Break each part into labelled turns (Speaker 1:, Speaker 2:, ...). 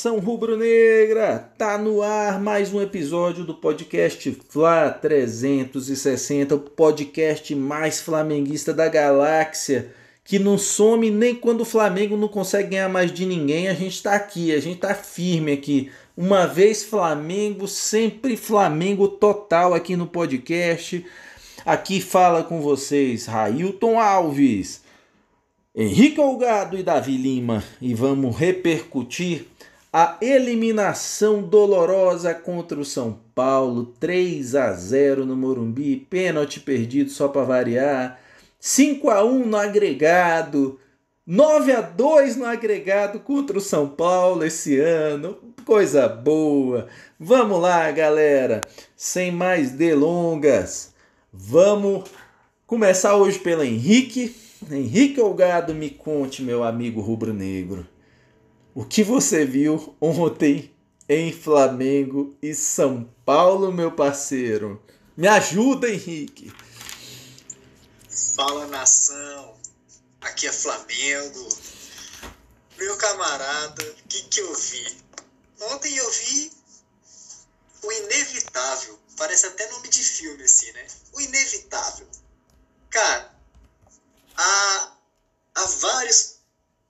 Speaker 1: Nação rubro-negra! Tá no ar mais um episódio do podcast Fla 360, o podcast mais flamenguista da galáxia, que não some nem quando o Flamengo não consegue ganhar mais de ninguém. A gente tá aqui, a gente tá firme aqui. Uma vez Flamengo, sempre Flamengo total aqui no podcast. Aqui fala com vocês Railton Alves. Henrique Olgado e Davi Lima e vamos repercutir a eliminação dolorosa contra o São Paulo, 3 a 0 no Morumbi, pênalti perdido só para variar, 5 a 1 no agregado, 9 a 2 no agregado contra o São Paulo esse ano. Coisa boa. Vamos lá, galera. Sem mais delongas. Vamos começar hoje pelo Henrique Henrique Olgado, me conte, meu amigo rubro-negro, o que você viu ontem em Flamengo e São Paulo, meu parceiro? Me ajuda, Henrique.
Speaker 2: Fala nação, aqui é Flamengo. Meu camarada, o que, que eu vi? Ontem eu vi o inevitável. Parece até nome de filme, assim, né? O inevitável. Cara, há, há vários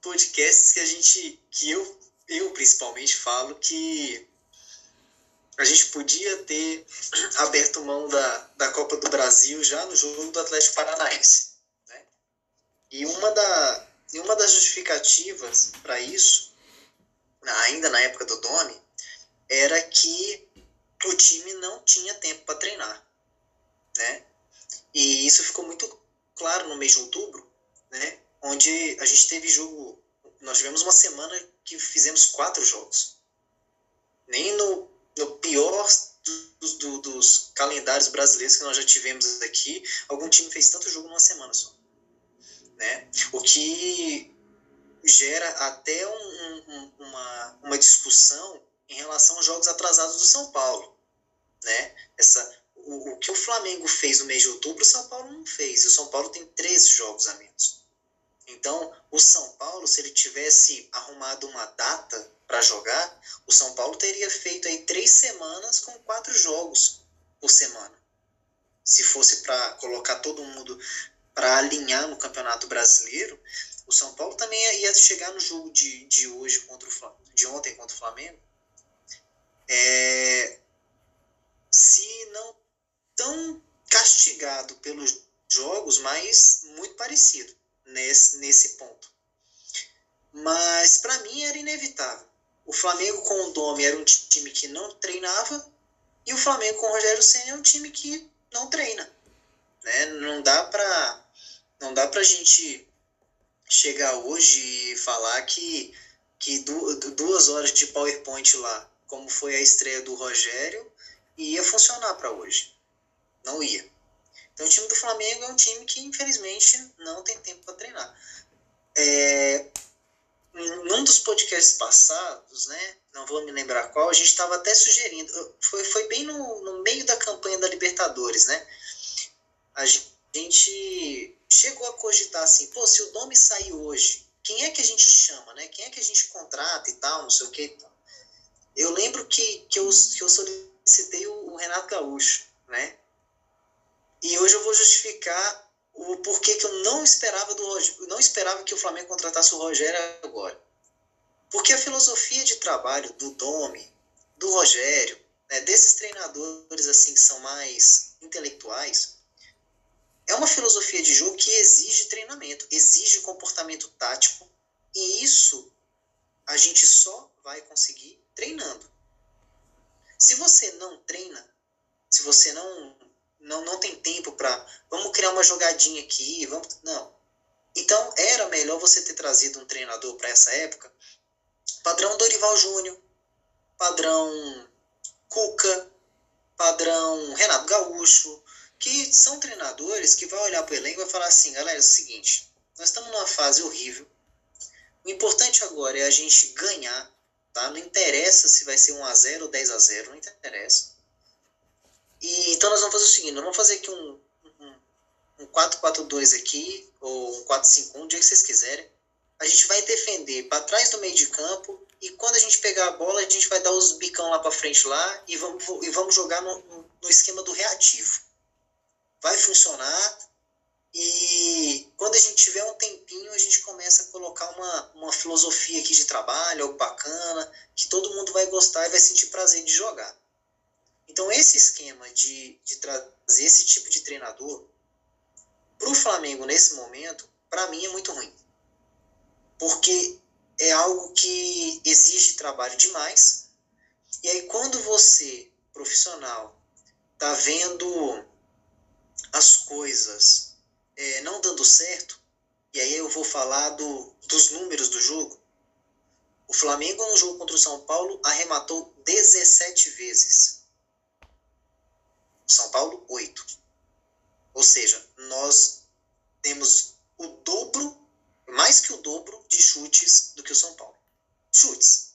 Speaker 2: podcasts que a gente, que eu, eu principalmente falo que a gente podia ter aberto mão da, da Copa do Brasil já no jogo do Atlético Paranaense. Né? E uma, da, e uma das justificativas para isso, ainda na época do Domi, era que o time não tinha tempo para treinar. Né? E isso ficou muito claro no mês de outubro, né, onde a gente teve jogo. Nós tivemos uma semana que fizemos quatro jogos. Nem no, no pior dos, do, dos calendários brasileiros que nós já tivemos aqui, algum time fez tanto jogo numa semana só. Né? O que gera até um, um, uma, uma discussão em relação aos jogos atrasados do São Paulo. Né? Essa, o, o que o Flamengo fez no mês de outubro, o São Paulo não fez. E o São Paulo tem 13 jogos a menos. Então, o São Paulo, se ele tivesse arrumado uma data para jogar, o São Paulo teria feito aí três semanas com quatro jogos por semana. Se fosse para colocar todo mundo para alinhar no Campeonato Brasileiro, o São Paulo também ia chegar no jogo de, de hoje contra o de ontem contra o Flamengo. É, se não tão castigado pelos jogos, mas muito parecido nesse, nesse ponto. Mas para mim era inevitável. O Flamengo com o Domi era um time que não treinava e o Flamengo com o Rogério Senna é um time que não treina. Né? Não dá para não dá pra gente chegar hoje e falar que, que duas horas de PowerPoint lá, como foi a estreia do Rogério, ia funcionar para hoje. Não ia. Então o time do Flamengo é um time que infelizmente não tem tempo para treinar. É, num dos podcasts passados, né, não vou me lembrar qual, a gente estava até sugerindo, foi, foi bem no, no meio da campanha da Libertadores, né? A gente chegou a cogitar assim, pô, se o Domi sair hoje, quem é que a gente chama, né? Quem é que a gente contrata e tal, não sei o que. Eu lembro que, que, eu, que eu solicitei o, o Renato Gaúcho, né? E hoje eu vou justificar o porquê que eu não esperava do não esperava que o Flamengo contratasse o Rogério agora. Porque a filosofia de trabalho do Domi, do Rogério, né, desses treinadores assim que são mais intelectuais, é uma filosofia de jogo que exige treinamento, exige comportamento tático, e isso a gente só vai conseguir treinando. Se você não treina, se você não não, não tem tempo para vamos criar uma jogadinha aqui, vamos não. Então era melhor você ter trazido um treinador para essa época, padrão Dorival Júnior, padrão Cuca, padrão Renato Gaúcho, que são treinadores que vai olhar para o elenco e vai falar assim, galera, é o seguinte, nós estamos numa fase horrível. O importante agora é a gente ganhar, tá? Não interessa se vai ser 1 a 0 ou 10 a 0, não interessa. E, então nós vamos fazer o seguinte, nós vamos fazer aqui um, um, um 4-4-2 aqui, ou um 4-5-1, do jeito que vocês quiserem, a gente vai defender para trás do meio de campo e quando a gente pegar a bola, a gente vai dar os bicão lá para frente lá e vamos, e vamos jogar no, no esquema do reativo. Vai funcionar e quando a gente tiver um tempinho, a gente começa a colocar uma, uma filosofia aqui de trabalho, algo bacana, que todo mundo vai gostar e vai sentir prazer de jogar. Então, esse esquema de, de trazer esse tipo de treinador para o Flamengo nesse momento, para mim é muito ruim porque é algo que exige trabalho demais. E aí, quando você, profissional, tá vendo as coisas é, não dando certo, e aí eu vou falar do, dos números do jogo. O Flamengo, no jogo contra o São Paulo, arrematou 17 vezes. São Paulo, 8. Ou seja, nós temos o dobro mais que o dobro de chutes do que o São Paulo. Chutes.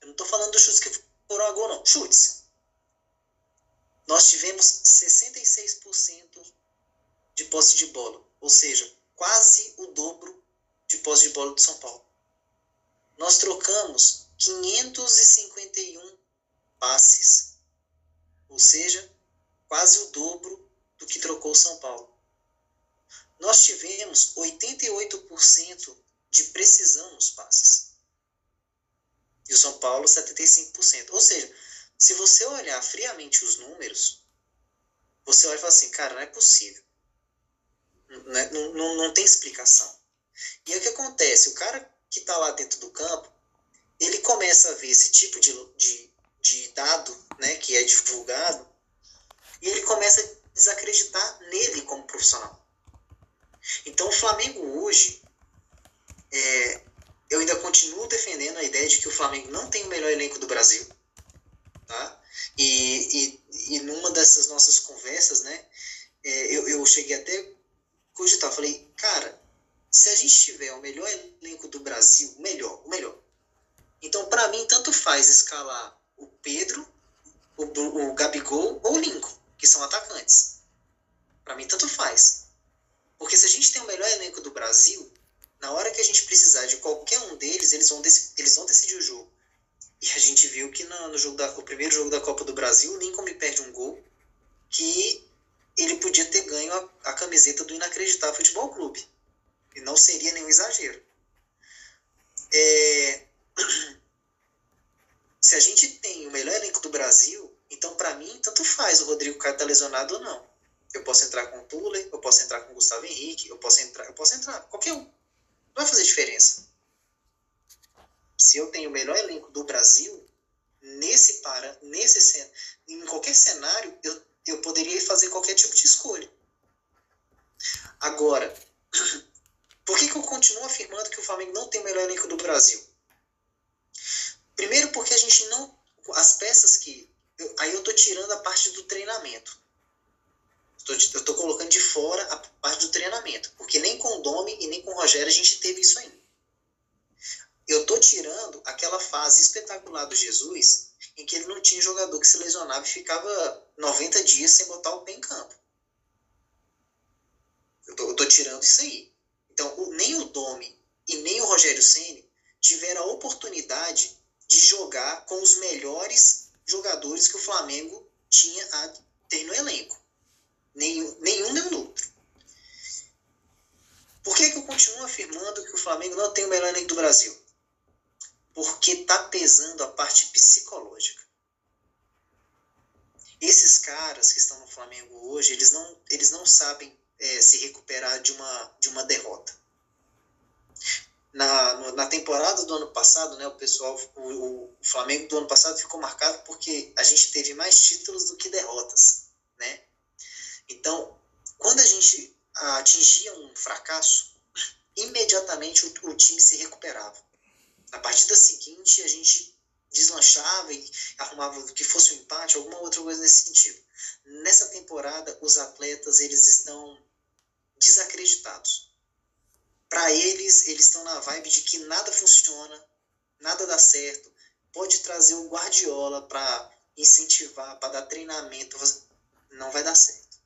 Speaker 2: Eu não estou falando dos chutes que foram a gol, não. Chutes. Nós tivemos 66% de posse de bola, ou seja, quase o dobro de posse de bola do São Paulo. Nós trocamos 551 passes, ou seja, quase o dobro do que trocou São Paulo nós tivemos 88% de precisão nos passes. E o São Paulo, 75%. Ou seja, se você olhar friamente os números, você olha e fala assim, cara, não é possível. Não, é, não, não, não tem explicação. E aí o que acontece? O cara que está lá dentro do campo, ele começa a ver esse tipo de, de, de dado né, que é divulgado e ele começa a desacreditar nele como profissional. Então, o Flamengo hoje, é, eu ainda continuo defendendo a ideia de que o Flamengo não tem o melhor elenco do Brasil. Tá? E, e, e numa dessas nossas conversas, né, é, eu, eu cheguei até cogitar, falei, cara, se a gente tiver o melhor elenco do Brasil, melhor, o melhor. Então, para mim, tanto faz escalar o Pedro, o, o Gabigol ou o Lincoln, que são atacantes. Para mim, tanto faz. Porque se a gente tem o melhor elenco do Brasil, na hora que a gente precisar de qualquer um deles, eles vão, eles vão decidir o jogo. E a gente viu que no, no jogo da, no primeiro jogo da Copa do Brasil, o Lincoln me perde um gol que ele podia ter ganho a, a camiseta do Inacreditável Futebol Clube. E não seria nenhum exagero. É... Se a gente tem o melhor elenco do Brasil, então para mim, tanto faz o Rodrigo Caio tá lesionado ou não. Eu posso entrar com o Tuller, eu posso entrar com o Gustavo Henrique, eu posso entrar, eu posso entrar, qualquer um. Não vai fazer diferença. Se eu tenho o melhor elenco do Brasil, nesse para, nesse em qualquer cenário, eu, eu poderia fazer qualquer tipo de escolha. Agora, por que, que eu continuo afirmando que o Flamengo não tem o melhor elenco do Brasil? Primeiro porque a gente não. As peças que. Eu, aí eu tô tirando a parte do treinamento. Eu estou colocando de fora a parte do treinamento, porque nem com o Domi e nem com o Rogério a gente teve isso ainda. Eu estou tirando aquela fase espetacular do Jesus, em que ele não tinha jogador que se lesionava e ficava 90 dias sem botar o pé em campo. Eu estou tirando isso aí. Então, o, nem o Domi e nem o Rogério Ceni tiveram a oportunidade de jogar com os melhores jogadores que o Flamengo tinha tem no elenco. Nenhum, nenhum nem outro. Por que, que eu continuo afirmando que o Flamengo não tem o melhor elenco do Brasil? Porque está pesando a parte psicológica. Esses caras que estão no Flamengo hoje, eles não, eles não sabem é, se recuperar de uma, de uma derrota. Na, na temporada do ano passado, né, o pessoal, o, o Flamengo do ano passado ficou marcado porque a gente teve mais títulos do que derrotas, né? Então, quando a gente atingia um fracasso, imediatamente o, o time se recuperava. Na partida seguinte, a gente deslanchava e arrumava que fosse um empate, alguma outra coisa nesse sentido. Nessa temporada, os atletas eles estão desacreditados. Para eles, eles estão na vibe de que nada funciona, nada dá certo. Pode trazer o Guardiola para incentivar, para dar treinamento, não vai dar certo.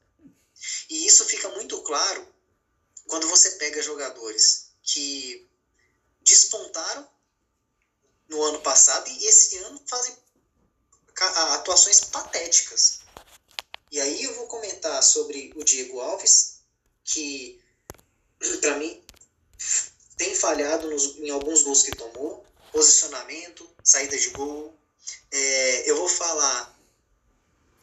Speaker 2: E isso fica muito claro quando você pega jogadores que despontaram no ano passado e esse ano fazem atuações patéticas. E aí eu vou comentar sobre o Diego Alves, que para mim tem falhado nos, em alguns gols que tomou, posicionamento, saída de gol. É, eu vou falar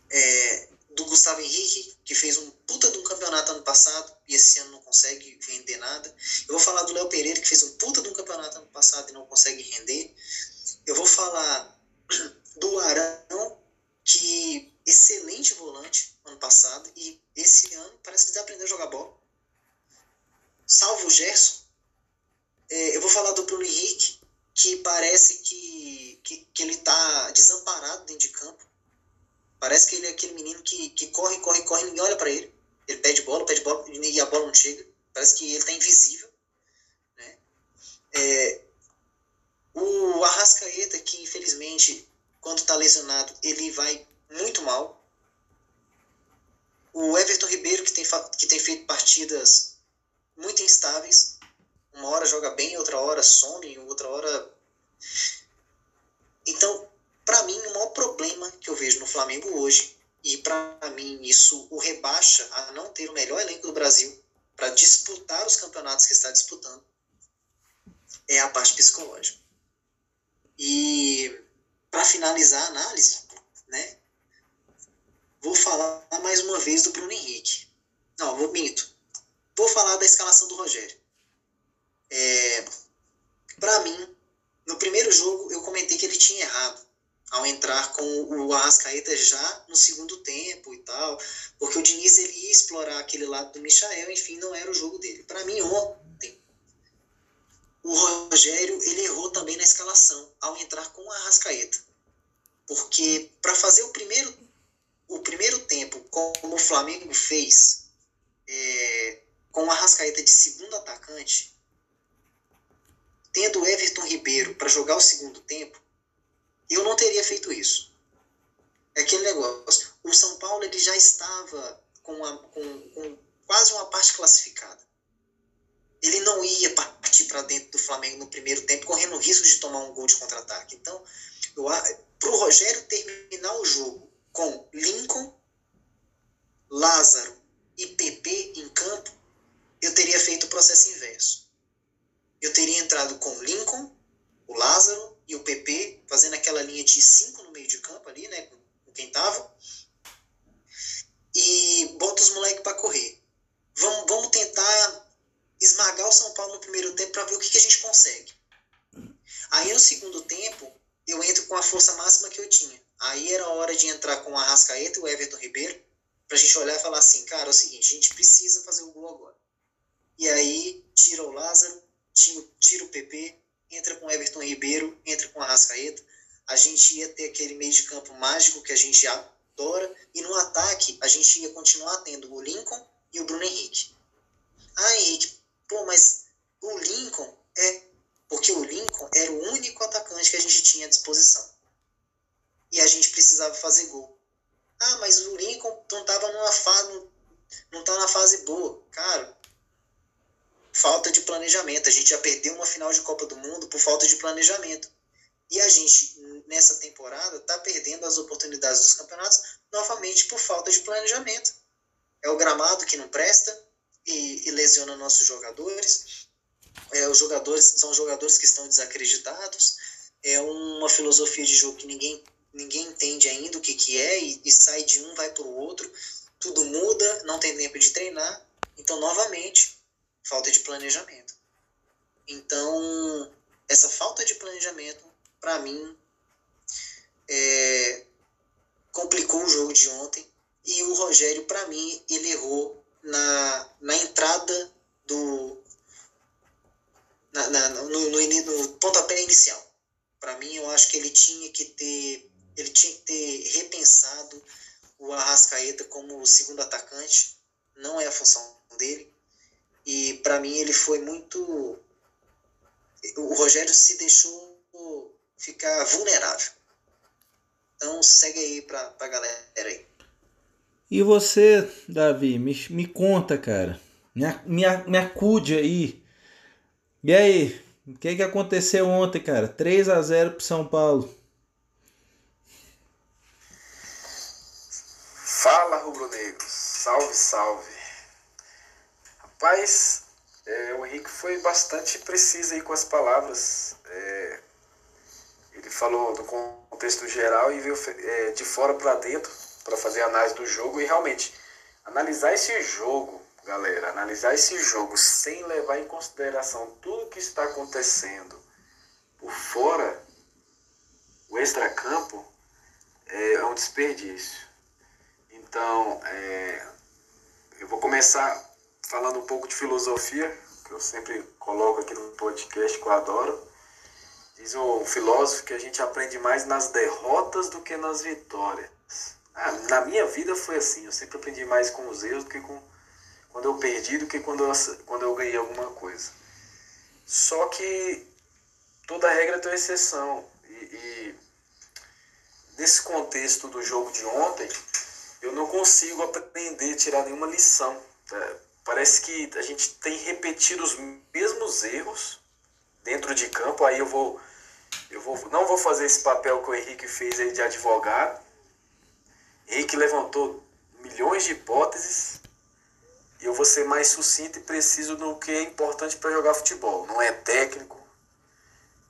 Speaker 2: é, do Gustavo Henrique, que fez um puta de um campeonato ano passado e esse ano não consegue vender nada. Eu vou falar do Léo Pereira, que fez um puta de um campeonato ano passado e não consegue render. Eu vou falar do Arão, que excelente volante ano passado e esse ano parece que aprendeu a jogar bola. Salvo o Gerson. É, eu vou falar do Bruno Henrique, que parece que, que, que ele está desamparado dentro de campo. Parece que ele é aquele menino que, que corre, corre, corre, ninguém olha para ele. Ele pede bola, pede bola e a bola não chega. Parece que ele está invisível. Né? É, o Arrascaeta, que infelizmente, quando está lesionado, ele vai muito mal. O Everton Ribeiro, que tem, que tem feito partidas muito instáveis. Uma hora joga bem, outra hora some, outra hora. Então, para mim, o maior problema que eu vejo no Flamengo hoje, e para mim isso o rebaixa a não ter o melhor elenco do Brasil para disputar os campeonatos que está disputando, é a parte psicológica. E para finalizar a análise, né, vou falar mais uma vez do Bruno Henrique. Não, vou minto. Vou falar da escalação do Rogério. É, para mim, no primeiro jogo eu comentei que ele tinha errado ao entrar com o Arrascaeta já no segundo tempo e tal, porque o Diniz ele ia explorar aquele lado do Michael, enfim, não era o jogo dele. Para mim, ontem, o Rogério ele errou também na escalação ao entrar com o Arrascaeta, porque para fazer o primeiro o primeiro tempo, como o Flamengo fez é, com o Arrascaeta de segundo atacante, tendo Everton Ribeiro para jogar o segundo tempo, eu não teria feito isso. É aquele negócio. O São Paulo ele já estava com, a, com, com quase uma parte classificada. Ele não ia partir para dentro do Flamengo no primeiro tempo, correndo o risco de tomar um gol de contra-ataque. Então, para o Rogério terminar o jogo com Lincoln, Lázaro e PP em campo, eu teria feito o processo inverso. Eu teria entrado com Lincoln, o Lázaro e o PP, fazendo aquela linha de cinco no meio de campo ali, né, com quem tava, e bota os moleques para correr. Vamos, vamos tentar esmagar o São Paulo no primeiro tempo para ver o que, que a gente consegue. Aí no segundo tempo, eu entro com a força máxima que eu tinha. Aí era hora de entrar com o Arrascaeta e o Everton Ribeiro, pra gente olhar e falar assim, cara, é o seguinte, a gente precisa fazer o gol agora. E aí tira o Lázaro, tira o PP, entra com Everton Ribeiro, entra com o Arrascaeta. A gente ia ter aquele meio de campo mágico que a gente adora. E no ataque, a gente ia continuar tendo o Lincoln e o Bruno Henrique. Ah, Henrique, pô, mas o Lincoln é. Porque o Lincoln era o único atacante que a gente tinha à disposição. E a gente precisava fazer gol. Ah, mas o Lincoln não estava numa fase. Não tá na fase boa. Cara, falta de planejamento. A gente já perdeu uma final de Copa do Mundo por falta de planejamento. E a gente, nessa temporada, está perdendo as oportunidades dos campeonatos novamente por falta de planejamento. É o gramado que não presta e, e lesiona nossos jogadores. É, os jogadores são jogadores que estão desacreditados. É uma filosofia de jogo que ninguém, ninguém entende ainda o que, que é e, e sai de um, vai para o outro. Tudo muda, não tem tempo de treinar. Então, novamente, falta de planejamento. Então, essa falta de planejamento, para mim, é, complicou o jogo de ontem. E o Rogério, para mim, ele errou na, na entrada do. Na, na, no, no, no pontapé inicial. Para mim, eu acho que ele tinha que ter. Ele tinha que ter repensado o Arrascaeta como segundo atacante. Não é a função dele. E para mim ele foi muito. O Rogério se deixou ficar vulnerável. Então segue aí pra, pra galera aí.
Speaker 1: E você, Davi, me, me conta, cara. Me, me, me acude aí. E aí, O que, que aconteceu ontem, cara? 3 a 0 pro São Paulo.
Speaker 3: Fala, rubro-negros. Salve, salve. Rapaz, é, o Henrique foi bastante preciso aí com as palavras. É, ele falou do contexto geral e veio é, de fora para dentro para fazer análise do jogo e realmente analisar esse jogo, galera, analisar esse jogo sem levar em consideração tudo que está acontecendo por fora, o extracampo, é, é um desperdício. Então, é, eu vou começar falando um pouco de filosofia, que eu sempre coloco aqui no podcast que eu adoro. Diz o filósofo que a gente aprende mais nas derrotas do que nas vitórias. Ah, na minha vida foi assim, eu sempre aprendi mais com os erros do que com quando eu perdi do que quando eu, quando eu ganhei alguma coisa. Só que toda regra tem uma exceção. E, e nesse contexto do jogo de ontem, eu não consigo aprender, tirar nenhuma lição. Tá? Parece que a gente tem repetido os mesmos erros dentro de campo. Aí eu vou, eu vou, não vou fazer esse papel que o Henrique fez aí de advogado. Henrique levantou milhões de hipóteses eu vou ser mais sucinto e preciso no que é importante para jogar futebol. Não é técnico,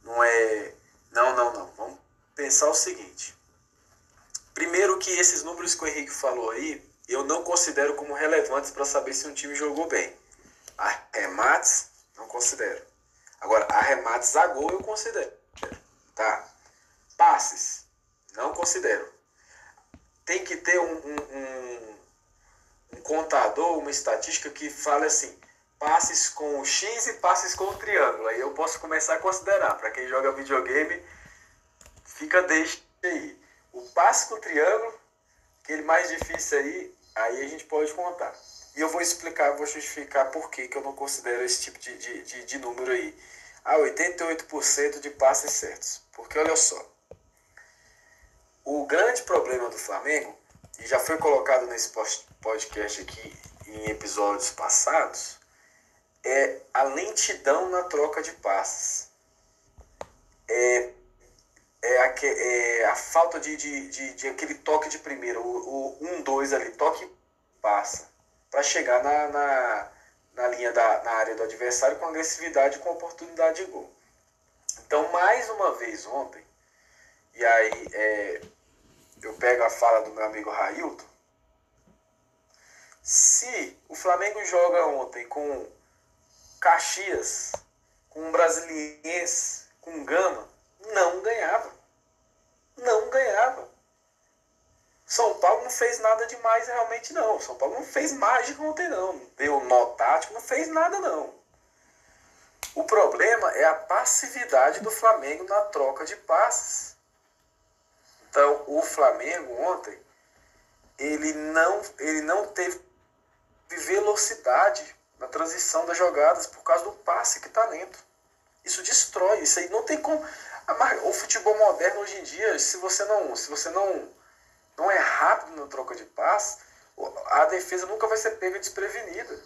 Speaker 3: não é. Não, não, não. Vamos pensar o seguinte. Primeiro que esses números que o Henrique falou aí, eu não considero como relevantes para saber se um time jogou bem. Arremates, não considero. Agora, arremates a gol eu considero. Tá? Passes, não considero. Tem que ter um, um, um, um contador, uma estatística que fale assim, passes com o X e passes com o triângulo. Aí eu posso começar a considerar. Para quem joga videogame, fica deixa aí. O passe com o triângulo, aquele mais difícil aí, aí a gente pode contar. E eu vou explicar, vou justificar por que, que eu não considero esse tipo de, de, de, de número aí. Ah, 88% de passes certos. Porque olha só, o grande problema do Flamengo, e já foi colocado nesse podcast aqui em episódios passados, é a lentidão na troca de passes. É é a, é a falta de, de, de, de, aquele toque de primeiro, o, o 1, um, 2 ali, toque passa, para chegar na, na, na linha da na área do adversário com agressividade com oportunidade de gol. Então, mais uma vez ontem, e aí é, eu pego a fala do meu amigo Railton, se o Flamengo joga ontem com Caxias, com um Brasiliense, com Gama, não ganhava. Não ganhava. São Paulo não fez nada demais realmente não. São Paulo não fez mágica ontem não. Deu nó tático, não fez nada não. O problema é a passividade do Flamengo na troca de passes. Então, o Flamengo ontem, ele não, ele não teve velocidade na transição das jogadas por causa do passe que está dentro. Isso destrói, isso aí não tem como. O futebol moderno hoje em dia, se você não, se você não, não é rápido na troca de passe, a defesa nunca vai ser pega desprevenida.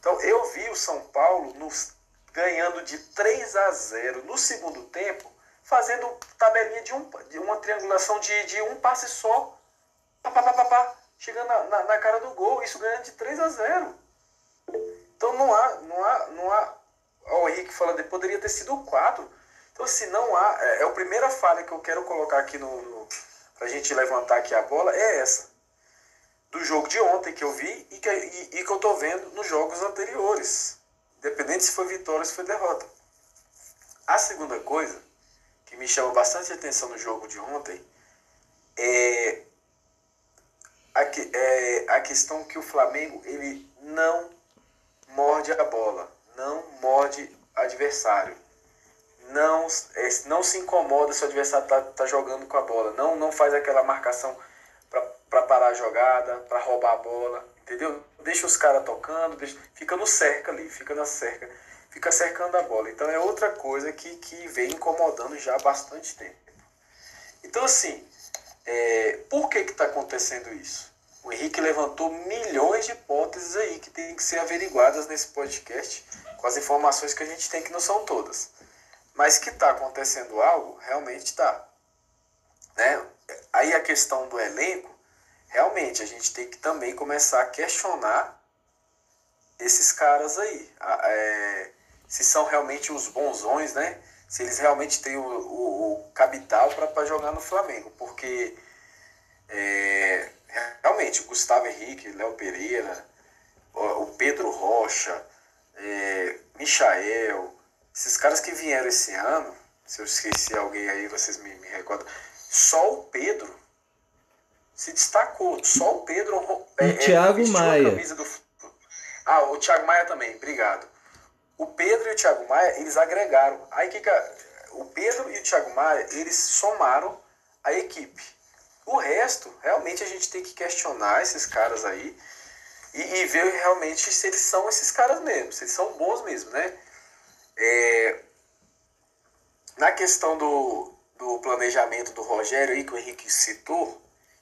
Speaker 3: Então eu vi o São Paulo nos, ganhando de 3 a 0 no segundo tempo, fazendo tabelinha de, um, de uma triangulação de, de um passe só. Pá, pá, pá, pá, chegando na, na, na, cara do gol, isso ganhando de 3 a 0. Então não há, não há, não há. O Henrique falando, poderia ter sido 4. Então, se não há. É, é a primeira falha que eu quero colocar aqui no. no para a gente levantar aqui a bola é essa. Do jogo de ontem que eu vi e que, e, e que eu estou vendo nos jogos anteriores. Independente se foi vitória ou se foi derrota. A segunda coisa que me chama bastante atenção no jogo de ontem é a, que, é a questão que o Flamengo ele não morde a bola, não morde adversário não, é, não se incomoda se o adversário está tá jogando com a bola. Não, não faz aquela marcação para parar a jogada, para roubar a bola, entendeu? Deixa os caras tocando, deixa, fica no cerca ali, fica na cerca, fica cercando a bola. Então é outra coisa que, que vem incomodando já há bastante tempo. Então assim, é, por que está acontecendo isso? O Henrique levantou milhões de hipóteses aí que tem que ser averiguadas nesse podcast com as informações que a gente tem que não são todas. Mas que está acontecendo algo, realmente está. Né? Aí a questão do elenco, realmente a gente tem que também começar a questionar esses caras aí. É, se são realmente os bonzões, né? Se eles realmente têm o, o, o capital para jogar no Flamengo. Porque é, realmente Gustavo Henrique, Léo Pereira, o Pedro Rocha, é, Michael, esses caras que vieram esse ano, se eu esqueci alguém aí, vocês me, me recordam, só o Pedro se destacou. Só o Pedro.
Speaker 1: É, e é, Thiago Maia. Do...
Speaker 3: Ah, o Thiago Maia também, obrigado. O Pedro e o Thiago Maia, eles agregaram. Aí que, que o Pedro e o Thiago Maia, eles somaram a equipe. O resto, realmente a gente tem que questionar esses caras aí e, e ver realmente se eles são esses caras mesmo, se eles são bons mesmo, né? É, na questão do, do planejamento do Rogério aí, que o Henrique citou,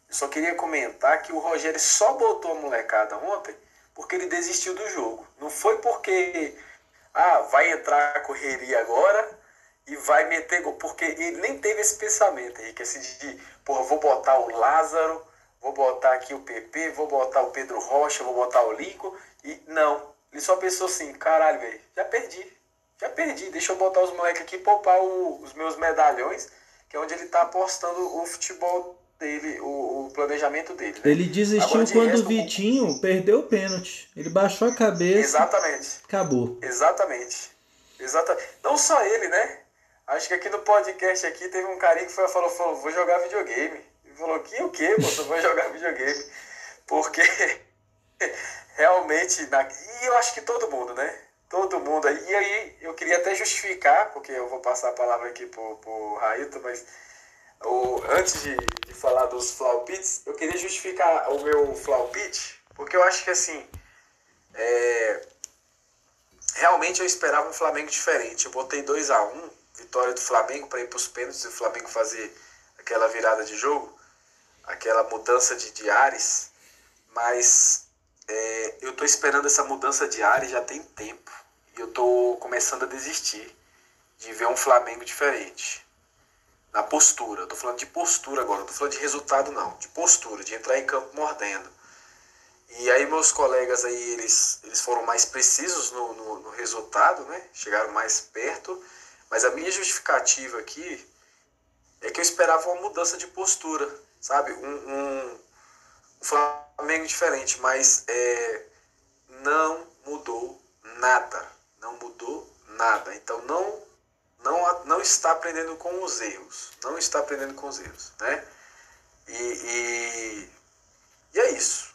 Speaker 3: eu só queria comentar que o Rogério só botou a molecada ontem porque ele desistiu do jogo. Não foi porque ah, vai entrar a correria agora e vai meter gol. Porque ele nem teve esse pensamento, Henrique, assim de, porra, vou botar o Lázaro, vou botar aqui o PP, vou botar o Pedro Rocha, vou botar o Lincoln. E não, ele só pensou assim, caralho, velho, já perdi. Já perdi, deixa eu botar os moleques aqui e poupar o, os meus medalhões, que é onde ele tá apostando o futebol dele, o, o planejamento dele. Né?
Speaker 1: Ele desistiu de quando o Vitinho perdeu o pênalti. Ele baixou a cabeça.
Speaker 3: Exatamente.
Speaker 1: Acabou.
Speaker 3: Exatamente. Exatamente. Não só ele, né? Acho que aqui no podcast aqui teve um carinha que foi, falou, falou, vou jogar videogame. Ele falou, que o quê, moço? Vou jogar videogame. Porque realmente, na... e eu acho que todo mundo, né? Todo mundo aí. E aí eu queria até justificar, porque eu vou passar a palavra aqui pro, pro Raito, mas o, antes de, de falar dos flaupites, eu queria justificar o meu flaupite, porque eu acho que assim, é, realmente eu esperava um Flamengo diferente. Eu botei 2 a 1 um, vitória do Flamengo para ir para os pênaltis e o Flamengo fazer aquela virada de jogo, aquela mudança de, de ares, mas é, eu estou esperando essa mudança de área já tem tempo. E eu estou começando a desistir de ver um Flamengo diferente. Na postura. Estou falando de postura agora, não estou falando de resultado não. De postura, de entrar em campo mordendo. E aí meus colegas aí, eles, eles foram mais precisos no, no, no resultado, né? Chegaram mais perto. Mas a minha justificativa aqui é que eu esperava uma mudança de postura, sabe? Um, um, um Flamengo diferente, mas é, não mudou nada. Não mudou nada. Então não, não, não está aprendendo com os erros. Não está aprendendo com os erros. Né? E, e, e é isso.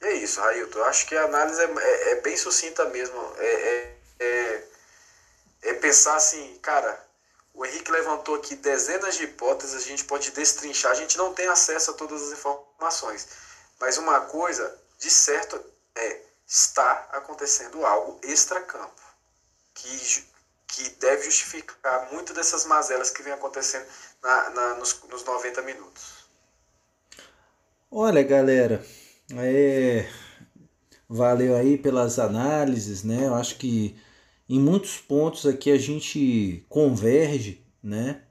Speaker 3: E é isso, Railton. Eu acho que a análise é, é, é bem sucinta mesmo. É, é, é, é pensar assim, cara, o Henrique levantou aqui dezenas de hipóteses, a gente pode destrinchar, a gente não tem acesso a todas as informações. Mas uma coisa de certo é está acontecendo algo extra-campo que, que deve justificar muito dessas mazelas que vem acontecendo na, na nos, nos 90 minutos.
Speaker 1: Olha, galera, é, valeu aí pelas análises, né? Eu acho que em muitos pontos aqui a gente converge, né?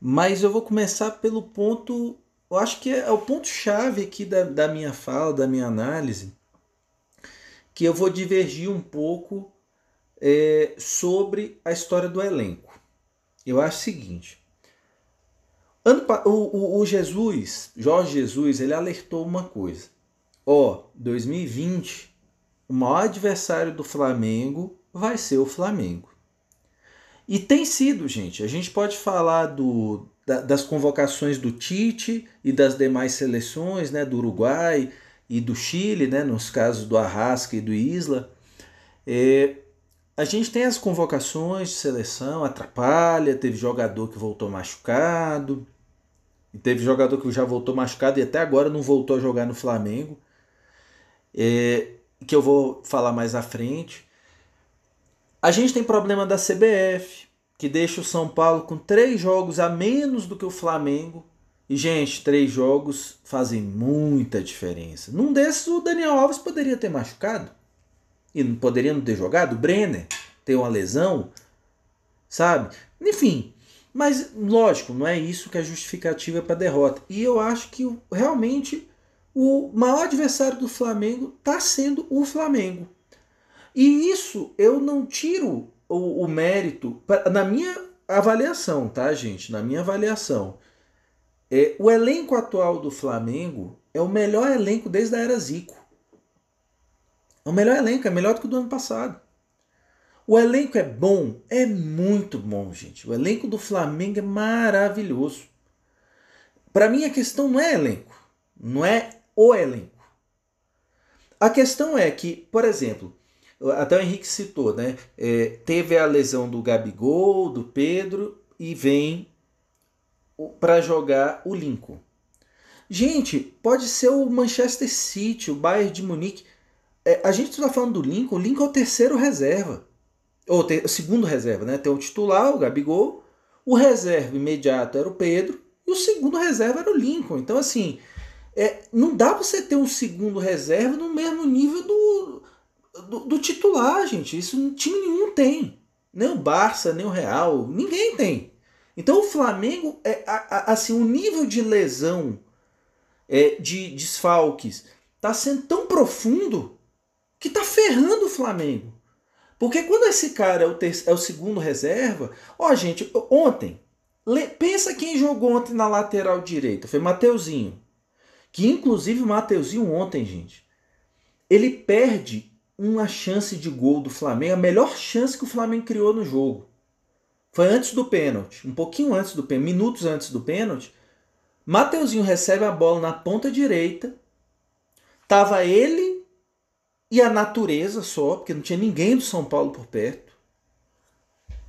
Speaker 1: Mas eu vou começar pelo ponto eu acho que é o ponto-chave aqui da, da minha fala, da minha análise, que eu vou divergir um pouco é, sobre a história do elenco. Eu acho o seguinte: ano, o, o, o Jesus, Jorge Jesus, ele alertou uma coisa. Ó, 2020, o maior adversário do Flamengo vai ser o Flamengo. E tem sido, gente. A gente pode falar do, das convocações do Tite e das demais seleções, né, do Uruguai e do Chile, né, nos casos do Arrasca e do Isla. É, a gente tem as convocações de seleção, atrapalha, teve jogador que voltou machucado, e teve jogador que já voltou machucado e até agora não voltou a jogar no Flamengo, é, que eu vou falar mais à frente. A gente tem problema da CBF, que deixa o São Paulo com três jogos a menos do que o Flamengo. E, gente, três jogos fazem muita diferença. Num desses, o Daniel Alves poderia ter machucado. E não poderia não ter jogado. Brenner tem uma lesão, sabe? Enfim, mas lógico, não é isso que é justificativa para derrota. E eu acho que realmente o maior adversário do Flamengo está sendo o Flamengo. E isso eu não tiro o, o mérito, pra, na minha avaliação, tá, gente? Na minha avaliação. É, o elenco atual do Flamengo é o melhor elenco desde a era Zico. É o melhor elenco, é melhor do que o do ano passado. O elenco é bom? É muito bom, gente. O elenco do Flamengo é maravilhoso. Para mim, a questão não é elenco, não é o elenco. A questão é que, por exemplo, até o Henrique citou, né? É, teve a lesão do Gabigol, do Pedro e vem para jogar o Lincoln. Gente, pode ser o Manchester City, o Bayern de Munique. É, a gente está falando do Lincoln, o Lincoln é o terceiro reserva. Ou ter, o segundo reserva, né? Tem o titular, o Gabigol. O reserva imediato era o Pedro. E o segundo reserva era o Lincoln. Então, assim, é, não dá para você ter um segundo reserva no mesmo nível do, do, do, titular, gente. Isso time nenhum tem. Nem o Barça, nem o Real, ninguém tem. Então o Flamengo, é, assim, o nível de lesão, é, de desfalques, está sendo tão profundo que está ferrando o Flamengo. Porque quando esse cara é o, é o segundo reserva, ó, gente, ontem, pensa quem jogou ontem na lateral direita, foi Mateuzinho. Que inclusive o Mateuzinho ontem, gente, ele perde uma chance de gol do Flamengo, a melhor chance que o Flamengo criou no jogo. Foi antes do pênalti, um pouquinho antes do pênalti, minutos antes do pênalti. Mateuzinho recebe a bola na ponta direita. Tava ele e a natureza só, porque não tinha ninguém do São Paulo por perto.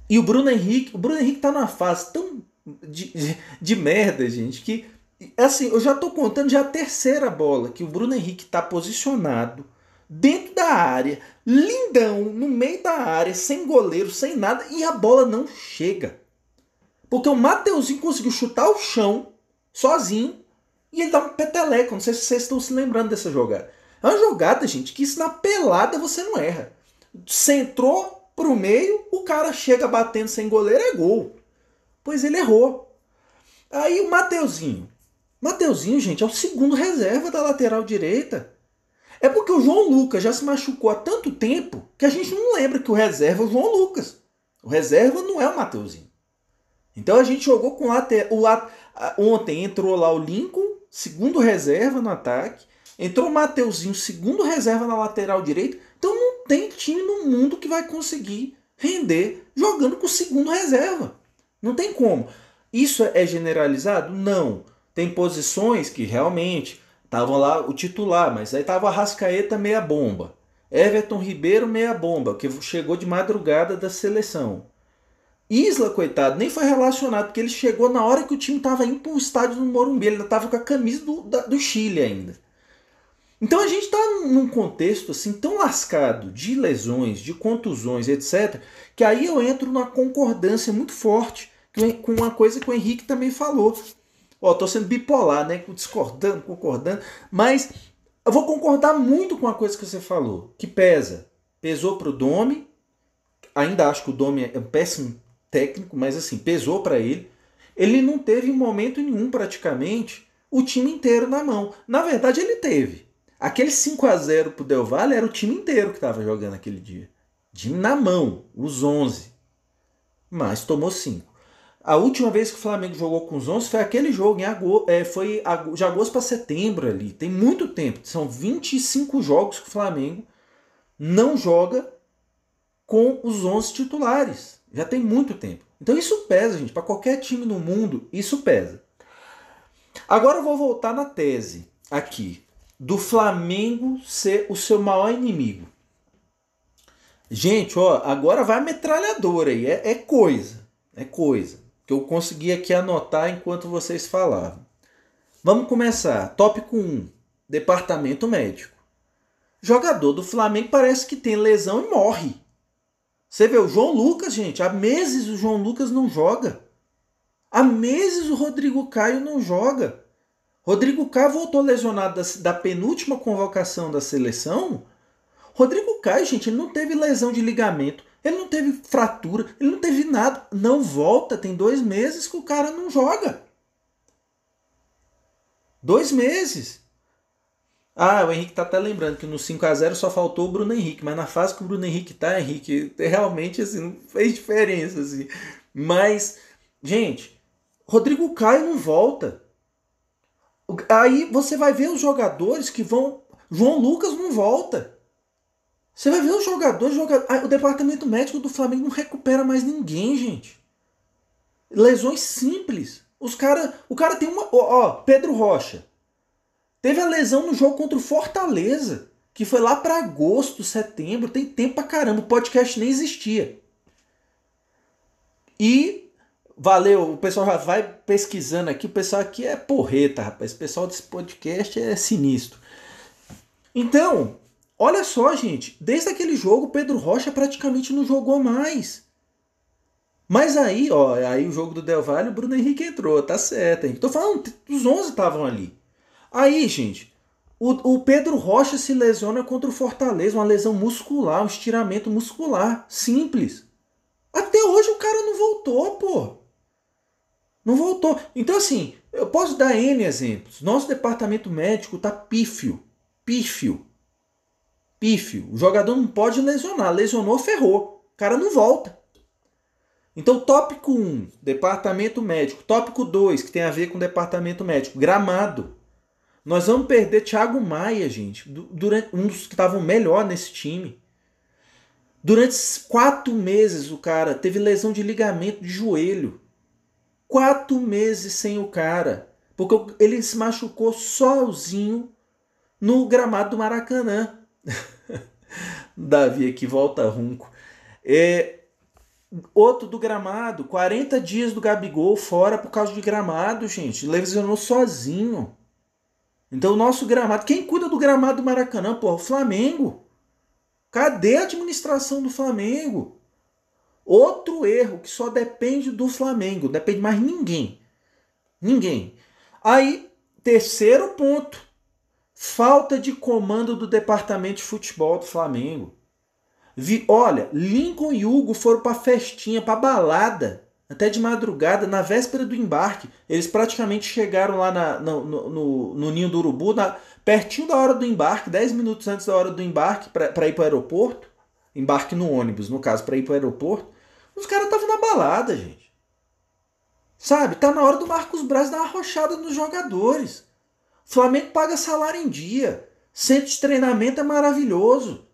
Speaker 1: E o Bruno Henrique, o Bruno Henrique tá numa fase tão de, de, de merda, gente, que assim, eu já tô contando já a terceira bola que o Bruno Henrique tá posicionado dentro da área, lindão, no meio da área, sem goleiro, sem nada, e a bola não chega. Porque o Mateuzinho conseguiu chutar o chão sozinho e ele dá um peteleco. Não sei se vocês estão se lembrando dessa jogada. É uma jogada, gente, que isso na pelada você não erra. Centrou pro meio, o cara chega batendo sem goleiro, é gol. Pois ele errou. Aí o Mateuzinho. Mateuzinho, gente, é o segundo reserva da lateral direita. É porque o João Lucas já se machucou há tanto tempo que a gente não lembra que o reserva é o João Lucas. O reserva não é o Mateuzinho. Então a gente jogou com o lat... ontem entrou lá o Lincoln, segundo reserva no ataque, entrou o Mateuzinho, segundo reserva na lateral direita. Então não tem time no mundo que vai conseguir render jogando com o segundo reserva. Não tem como. Isso é generalizado? Não. Tem posições que realmente Estavam lá o titular, mas aí tava a Rascaeta meia bomba. Everton Ribeiro meia bomba, que chegou de madrugada da seleção. Isla, coitado, nem foi relacionado, porque ele chegou na hora que o time estava indo para o estádio do Morumbi. Ele estava com a camisa do, da, do Chile ainda. Então a gente está num contexto assim tão lascado de lesões, de contusões, etc., que aí eu entro numa concordância muito forte com uma coisa que o Henrique também falou. Ó, tô sendo bipolar, né? Discordando, concordando. Mas eu vou concordar muito com a coisa que você falou, que pesa. Pesou pro Domi. Ainda acho que o Domi é um péssimo técnico, mas assim, pesou para ele. Ele não teve em momento nenhum, praticamente, o time inteiro na mão. Na verdade, ele teve. Aquele 5 a 0 pro Del Valle era o time inteiro que estava jogando aquele dia. Time na mão, os 11. Mas tomou 5. A última vez que o Flamengo jogou com os 11 foi aquele jogo, em agosto, é, foi de agosto para setembro ali. Tem muito tempo. São 25 jogos que o Flamengo não joga com os 11 titulares. Já tem muito tempo. Então isso pesa, gente. Para qualquer time no mundo, isso pesa. Agora eu vou voltar na tese aqui do Flamengo ser o seu maior inimigo. Gente, ó, agora vai a metralhadora aí. É, é coisa. É coisa que eu consegui aqui anotar enquanto vocês falavam. Vamos começar. Tópico 1: Departamento médico. Jogador do Flamengo parece que tem lesão e morre. Você vê o João Lucas, gente, há meses o João Lucas não joga. Há meses o Rodrigo Caio não joga. Rodrigo Caio voltou lesionado da, da penúltima convocação da seleção. Rodrigo Caio, gente, ele não teve lesão de ligamento Ele não teve fratura, ele não teve nada. Não volta, tem dois meses que o cara não joga. Dois meses. Ah, o Henrique tá até lembrando que no 5 a 0 só faltou o Bruno Henrique, mas na fase que o Bruno Henrique tá, Henrique, realmente assim, não fez diferença assim. Mas, gente, Rodrigo Caio não volta. Aí você vai ver os jogadores que vão. João Lucas não volta. Você vai ver os jogadores, jogadores. O departamento médico do Flamengo não recupera mais ninguém, gente. Lesões simples. Os cara, o cara tem uma. Ó, Pedro Rocha. Teve a lesão no jogo contra o Fortaleza, que foi lá para agosto, setembro. Tem tempo pra caramba. O podcast nem existia. E valeu, o pessoal já vai pesquisando aqui. O pessoal aqui é porreta, rapaz. O pessoal desse podcast é sinistro. Então, olha só, gente. Desde aquele jogo, Pedro Rocha praticamente não jogou mais. Mas aí, ó, aí o jogo do Del Valle, o Bruno Henrique entrou, tá certo. Hein? Tô falando, os 11 estavam ali. Aí, gente, o, o Pedro Rocha se lesiona contra o Fortaleza, uma lesão muscular, um estiramento muscular, simples. Até hoje o cara não voltou, pô. Não voltou. Então, assim, eu posso dar N exemplos. Nosso departamento médico tá pífio. Pífio. Pífio. O jogador não pode lesionar. Lesionou, ferrou. O cara não volta. Então, tópico 1, departamento médico. Tópico 2, que tem a ver com departamento médico, gramado. Nós vamos perder Thiago Maia, gente, durante um dos que estavam melhor nesse time. Durante quatro meses o cara teve lesão de ligamento de joelho. Quatro meses sem o cara. Porque ele se machucou sozinho no gramado do Maracanã. Davi aqui volta runco. É, Outro do gramado, 40 dias do Gabigol fora por causa de gramado, gente. Lesionou sozinho. Então o nosso gramado, quem cuida do gramado do Maracanã, pô, o Flamengo. Cadê a administração do Flamengo? Outro erro que só depende do Flamengo, depende mais ninguém. Ninguém. Aí, terceiro ponto. Falta de comando do departamento de futebol do Flamengo. Vi, olha, Lincoln e Hugo foram pra festinha, pra balada, até de madrugada, na véspera do embarque. Eles praticamente chegaram lá na, no, no, no, ninho do urubu, na, pertinho da hora do embarque, 10 minutos antes da hora do embarque, para ir para o aeroporto. Embarque no ônibus, no caso, para ir para o aeroporto. Os caras estavam na balada, gente. Sabe? Tá na hora do Marcos Braz dar uma rochada nos jogadores. O Flamengo paga salário em dia. Centro de treinamento é maravilhoso.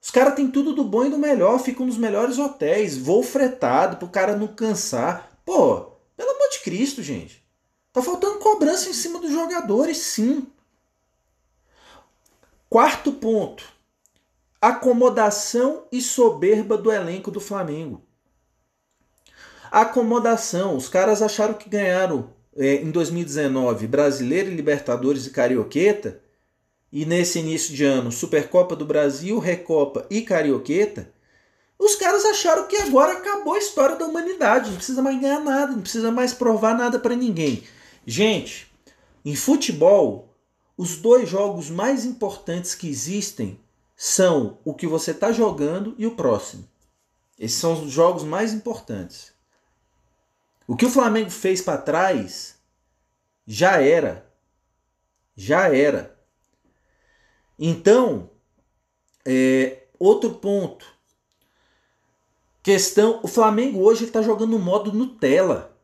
Speaker 1: Os caras têm tudo do bom e do melhor, ficam nos melhores hotéis, voo fretado pro cara não cansar. Pô, pelo amor de Cristo, gente. Tá faltando cobrança em cima dos jogadores, sim. Quarto ponto. Acomodação e soberba do elenco do Flamengo. Acomodação. Os caras acharam que ganharam é, em 2019 Brasileiro, Libertadores e Carioqueta e nesse início de ano, Supercopa do Brasil, Recopa e Carioqueta, os caras acharam que agora acabou a história da humanidade, não precisa mais ganhar nada, não precisa mais provar nada para ninguém. Gente, em futebol, os dois jogos mais importantes que existem são o que você está jogando e o próximo. Esses são os jogos mais importantes. O que o Flamengo fez para trás já era. Já era. Então, é, outro ponto. Questão, o Flamengo hoje está jogando no modo Nutella.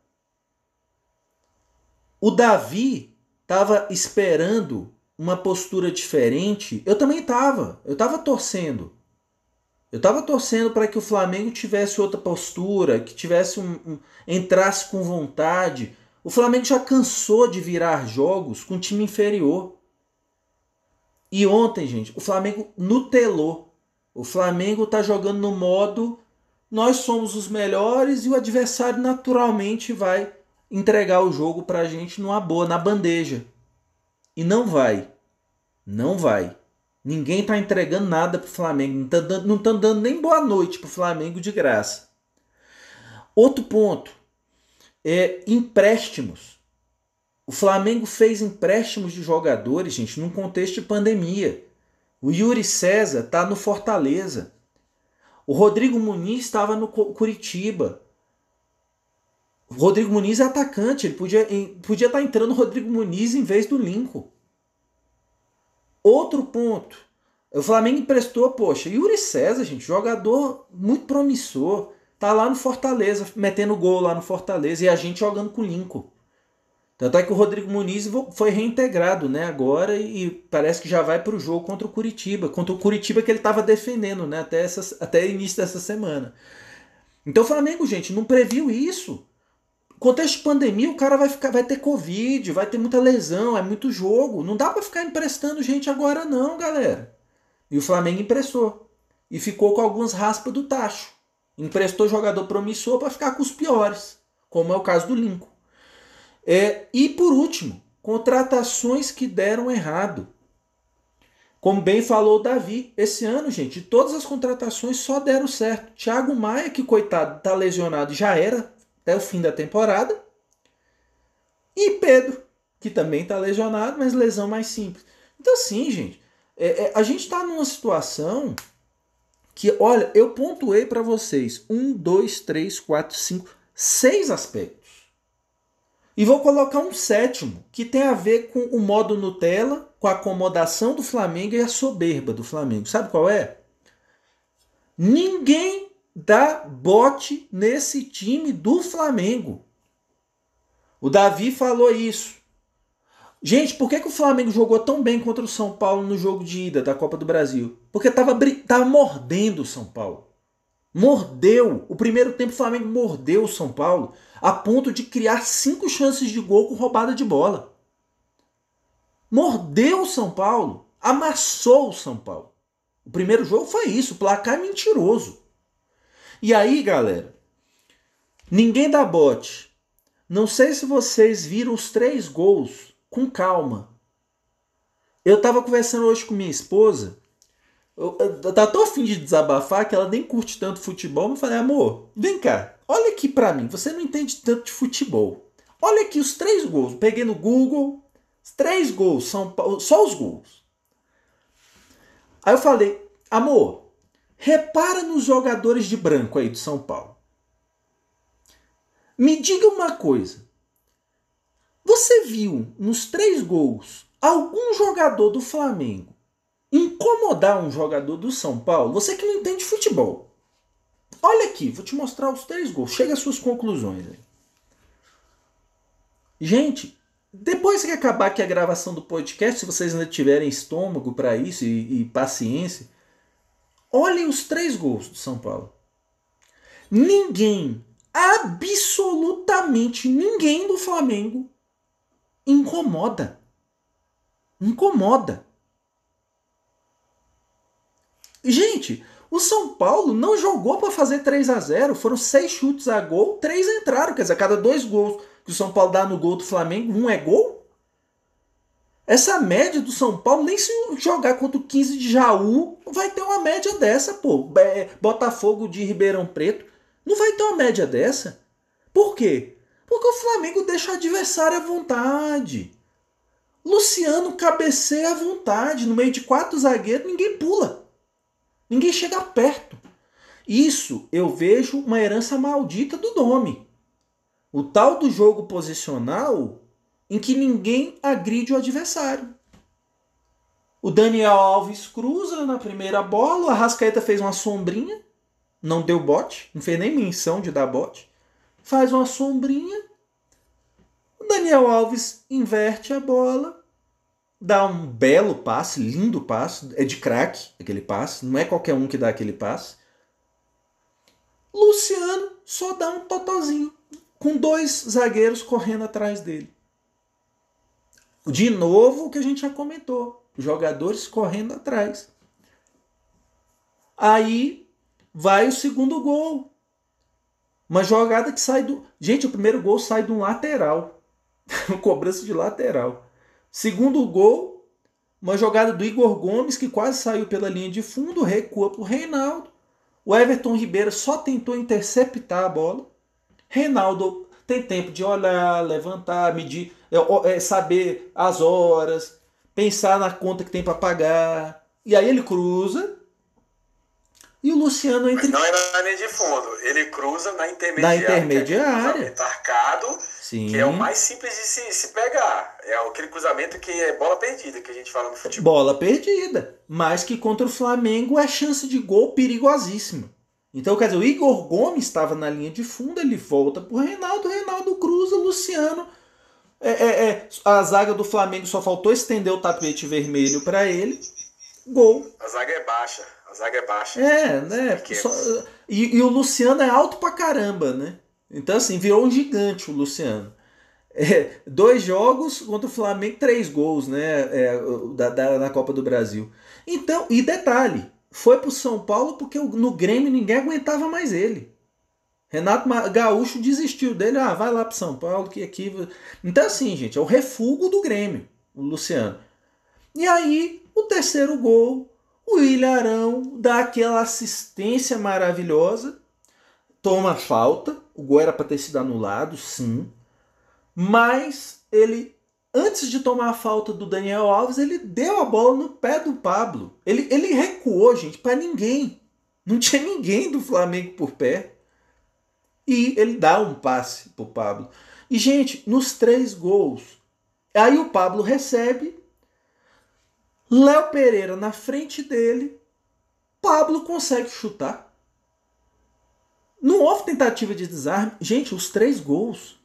Speaker 1: O Davi estava esperando uma postura diferente. Eu também estava. Eu estava torcendo. Eu estava torcendo para que o Flamengo tivesse outra postura, que tivesse um, um, entrasse com vontade. O Flamengo já cansou de virar jogos com time inferior. E ontem, gente, o Flamengo nutelou. O Flamengo tá jogando no modo nós somos os melhores e o adversário naturalmente vai entregar o jogo pra gente numa boa, na bandeja. E não vai. Não vai. Ninguém tá entregando nada pro Flamengo. Não tá dando, não tá dando nem boa noite pro Flamengo de graça. Outro ponto é empréstimos. O Flamengo fez empréstimos de jogadores, gente, num contexto de pandemia. O Yuri César está no Fortaleza. O Rodrigo Muniz estava no Curitiba. O Rodrigo Muniz é atacante, ele podia, podia estar tá entrando o Rodrigo Muniz em vez do Lincoln. Outro ponto. O Flamengo emprestou, poxa, Yuri César, gente, jogador muito promissor. Tá lá no Fortaleza, metendo gol lá no Fortaleza e a gente jogando com o Lincoln. Tanto é que o Rodrigo Muniz foi reintegrado né, agora e parece que já vai para o jogo contra o Curitiba. Contra o Curitiba que ele estava defendendo né, até, essa, até início dessa semana. Então o Flamengo, gente, não previu isso. Contexto de pandemia, o cara vai, ficar, vai ter Covid, vai ter muita lesão, é muito jogo. Não dá para ficar emprestando gente agora, não, galera. E o Flamengo emprestou. E ficou com algumas raspas do tacho. Emprestou jogador promissor para ficar com os piores, como é o caso do Lincoln. É, e por último, contratações que deram errado. Como bem falou o Davi, esse ano, gente, todas as contratações só deram certo. Thiago Maia, que coitado, tá lesionado, já era até o fim da temporada. E Pedro, que também tá lesionado, mas lesão mais simples. Então, assim, gente, é, é, a gente está numa situação que, olha, eu pontuei para vocês um, dois, três, quatro, cinco, seis aspectos. E vou colocar um sétimo, que tem a ver com o modo Nutella, com a acomodação do Flamengo e a soberba do Flamengo. Sabe qual é? Ninguém dá bote nesse time do Flamengo. O Davi falou isso. Gente, por que, que o Flamengo jogou tão bem contra o São Paulo no jogo de ida da Copa do Brasil? Porque tava, tava mordendo o São Paulo. Mordeu. O primeiro tempo o Flamengo mordeu o São Paulo a ponto de criar cinco chances de gol com roubada de bola. Mordeu o São Paulo. Amassou o São Paulo. O primeiro jogo foi isso. O placar é mentiroso. E aí, galera, ninguém dá bote. Não sei se vocês viram os três gols com calma. Eu estava conversando hoje com minha esposa. Eu, tava tão afim de desabafar que ela nem curte tanto futebol. Eu falei, amor, vem cá, olha aqui para mim. Você não entende tanto de futebol. Olha aqui os três gols. Peguei no Google. Três gols, São só os gols. Aí eu falei, amor, repara nos jogadores de branco aí do São Paulo. Me diga uma coisa. Você viu nos três gols algum jogador do Flamengo incomodar um jogador do São Paulo? Você que não entende futebol. Olha aqui, vou te mostrar os três gols. Chega às suas conclusões. Aí. Gente, depois que acabar aqui a gravação do podcast, se vocês ainda tiverem estômago para isso e, e paciência, olhem os três gols do São Paulo. Ninguém, absolutamente ninguém do Flamengo incomoda. Incomoda. Gente, o São Paulo não jogou para fazer 3 a 0 Foram seis chutes a gol, três entraram. Quer dizer, a cada dois gols que o São Paulo dá no gol do Flamengo, um é gol. Essa média do São Paulo, nem se jogar contra o 15 de Jaú, vai ter uma média dessa, pô. Botafogo de Ribeirão Preto. Não vai ter uma média dessa. Por quê? Porque o Flamengo deixa o adversário à vontade. Luciano cabeceia à vontade. No meio de quatro zagueiros, ninguém pula. Ninguém chega perto. Isso eu vejo uma herança maldita do nome. O tal do jogo posicional em que ninguém agride o adversário. O Daniel Alves cruza na primeira bola, o Arrascaeta fez uma sombrinha, não deu bote, não fez nem menção de dar bote faz uma sombrinha. O Daniel Alves inverte a bola, dá um belo passe, lindo passe, é de craque aquele passe, não é qualquer um que dá aquele passe. Luciano só dá um totozinho, com dois zagueiros correndo atrás dele. De novo o que a gente já comentou, jogadores correndo atrás. Aí vai o segundo gol. Uma jogada que sai do. Gente, o primeiro gol sai de um lateral. Cobrança de lateral. Segundo gol, uma jogada do Igor Gomes, que quase saiu pela linha de fundo, recua para o Reinaldo. O Everton Ribeiro só tentou interceptar a bola. Reinaldo tem tempo de olhar, levantar, medir, é, é, saber as horas, pensar na conta que tem para pagar. E aí ele cruza. E o Luciano
Speaker 3: entre. Mas não é na linha de fundo, ele cruza na intermediária.
Speaker 1: Na intermediária.
Speaker 3: Que é arcado, Sim. que é o mais simples de se, se pegar. É aquele cruzamento que é bola perdida, que a gente fala no futebol.
Speaker 1: Bola perdida. Mas que contra o Flamengo é chance de gol perigosíssima. Então, quer dizer, o Igor Gomes estava na linha de fundo, ele volta pro Reinaldo, o Reinaldo cruza, Luciano. É, é, é, a zaga do Flamengo só faltou estender o tapete vermelho para ele. Gol.
Speaker 3: A zaga é baixa. A zaga é baixa.
Speaker 1: É, né? Só, e, e, o Luciano é alto pra caramba, né? Então, assim, virou um gigante o Luciano. É, dois jogos contra o Flamengo, três gols, né? É, da, da, na Copa do Brasil. Então, e detalhe, foi pro São Paulo porque no Grêmio ninguém aguentava mais ele. Renato Gaúcho desistiu dele, ah, vai lá pro São Paulo, que aqui. Então, assim, gente, é o refugo do Grêmio, o Luciano. E aí, o terceiro gol, o Ilharão dá aquela assistência maravilhosa, toma falta, o gol era para ter sido anulado, sim, mas ele antes de tomar a falta do Daniel Alves, ele deu a bola no pé do Pablo. Ele, ele recuou, gente, para ninguém. Não tinha ninguém do Flamengo por pé. E ele dá um passe pro Pablo. E, gente, nos três gols. Aí o Pablo recebe. Léo Pereira na frente dele. Pablo consegue chutar. Não houve tentativa de desarme. Gente, os três gols.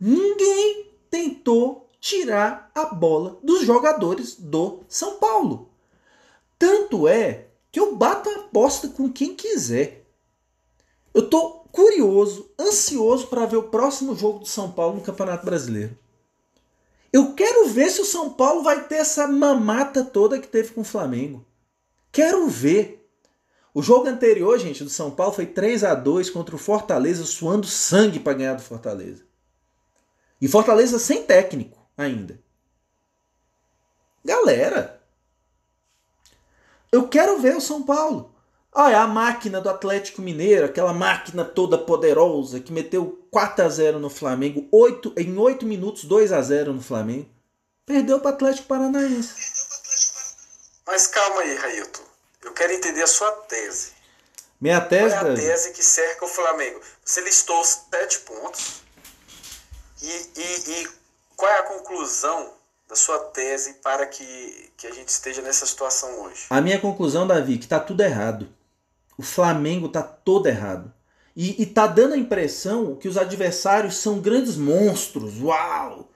Speaker 1: Ninguém tentou tirar a bola dos jogadores do São Paulo. Tanto é que eu bato a aposta com quem quiser. Eu tô curioso, ansioso para ver o próximo jogo do São Paulo no Campeonato Brasileiro. Eu quero ver se o São Paulo vai ter essa mamata toda que teve com o Flamengo. Quero ver. O jogo anterior, gente, do São Paulo foi 3 a 2 contra o Fortaleza, suando sangue para ganhar do Fortaleza. E Fortaleza sem técnico ainda. Galera, eu quero ver o São Paulo. Olha, a máquina do Atlético Mineiro, aquela máquina toda poderosa que meteu 4 a 0 no Flamengo, 8, em 8 minutos 2 a 0 no Flamengo. Perdeu para o Atlético Paranaense.
Speaker 3: Mas calma aí, Railton. Eu quero entender a sua tese.
Speaker 1: Minha tese.
Speaker 3: Qual é a tese que cerca o Flamengo? Você listou os 7 pontos. E, e, e qual é a conclusão da sua tese para que, que a gente esteja nessa situação hoje?
Speaker 1: A minha conclusão, Davi, é que está tudo errado. O Flamengo está todo errado. E, está dando a impressão que os adversários são grandes monstros. Uau!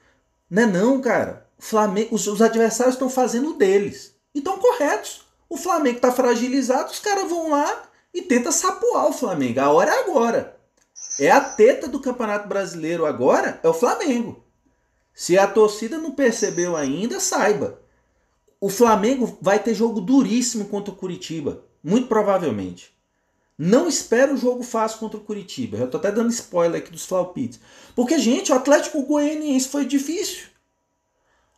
Speaker 1: Não é não, cara. Flamengo, os, os adversários estão fazendo o deles. E estão corretos. O Flamengo está fragilizado, os caras vão lá e tentam sapoar o Flamengo. A hora é agora. É a teta do Campeonato Brasileiro agora, é o Flamengo. Se a torcida não percebeu ainda, saiba. O Flamengo vai ter jogo duríssimo contra o Curitiba, muito provavelmente. Não espero o jogo fácil contra o Curitiba. Já tô até dando spoiler aqui dos Flaupits. Porque, gente, o Atlético Goianiense foi difícil.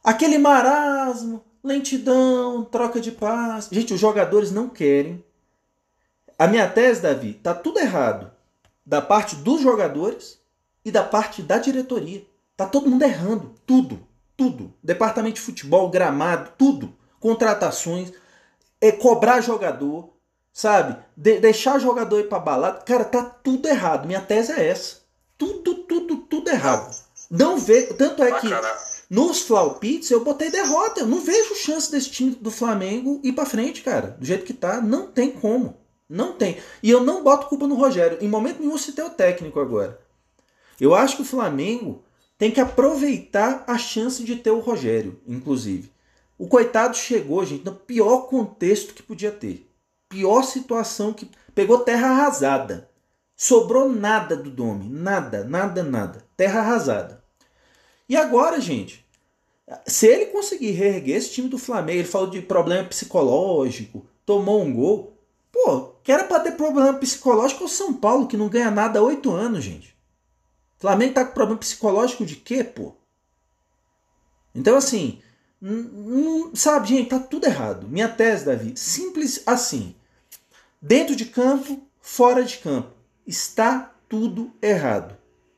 Speaker 1: Aquele marasmo, lentidão, troca de paz. Gente, os jogadores não querem. A minha tese, Davi, tá tudo errado. Da parte dos jogadores e da parte da diretoria. Tá todo mundo errando. Tudo. Tudo. Departamento de futebol, gramado, tudo. Contratações. É cobrar jogador. Sabe? De deixar jogador ir pra balada. Cara, tá tudo errado. Minha tese é essa. Tudo, tudo, tudo errado. Não vejo. Tanto é que nos Flaupits eu botei derrota. Eu não vejo chance desse time do Flamengo ir pra frente, cara. Do jeito que tá, não tem como. Não tem. E eu não boto culpa no Rogério. Em momento nenhum citei o técnico agora. Eu acho que o Flamengo tem que aproveitar a chance de ter o Rogério, inclusive. O coitado chegou, gente, no pior contexto que podia ter. Pior situação que. Pegou terra arrasada. Sobrou nada do Dome. Nada, nada, nada. Terra arrasada. E agora, gente, se ele conseguir reerguer esse time do Flamengo, ele falou de problema psicológico, tomou um gol. Pô, que era pra ter problema psicológico é o São Paulo, que não ganha nada há oito anos, gente. Flamengo tá com problema psicológico de quê, pô? Então, assim, sabe, gente, tá tudo errado. Minha tese, Davi, simples assim. Dentro de campo, fora de campo. Está tudo errado.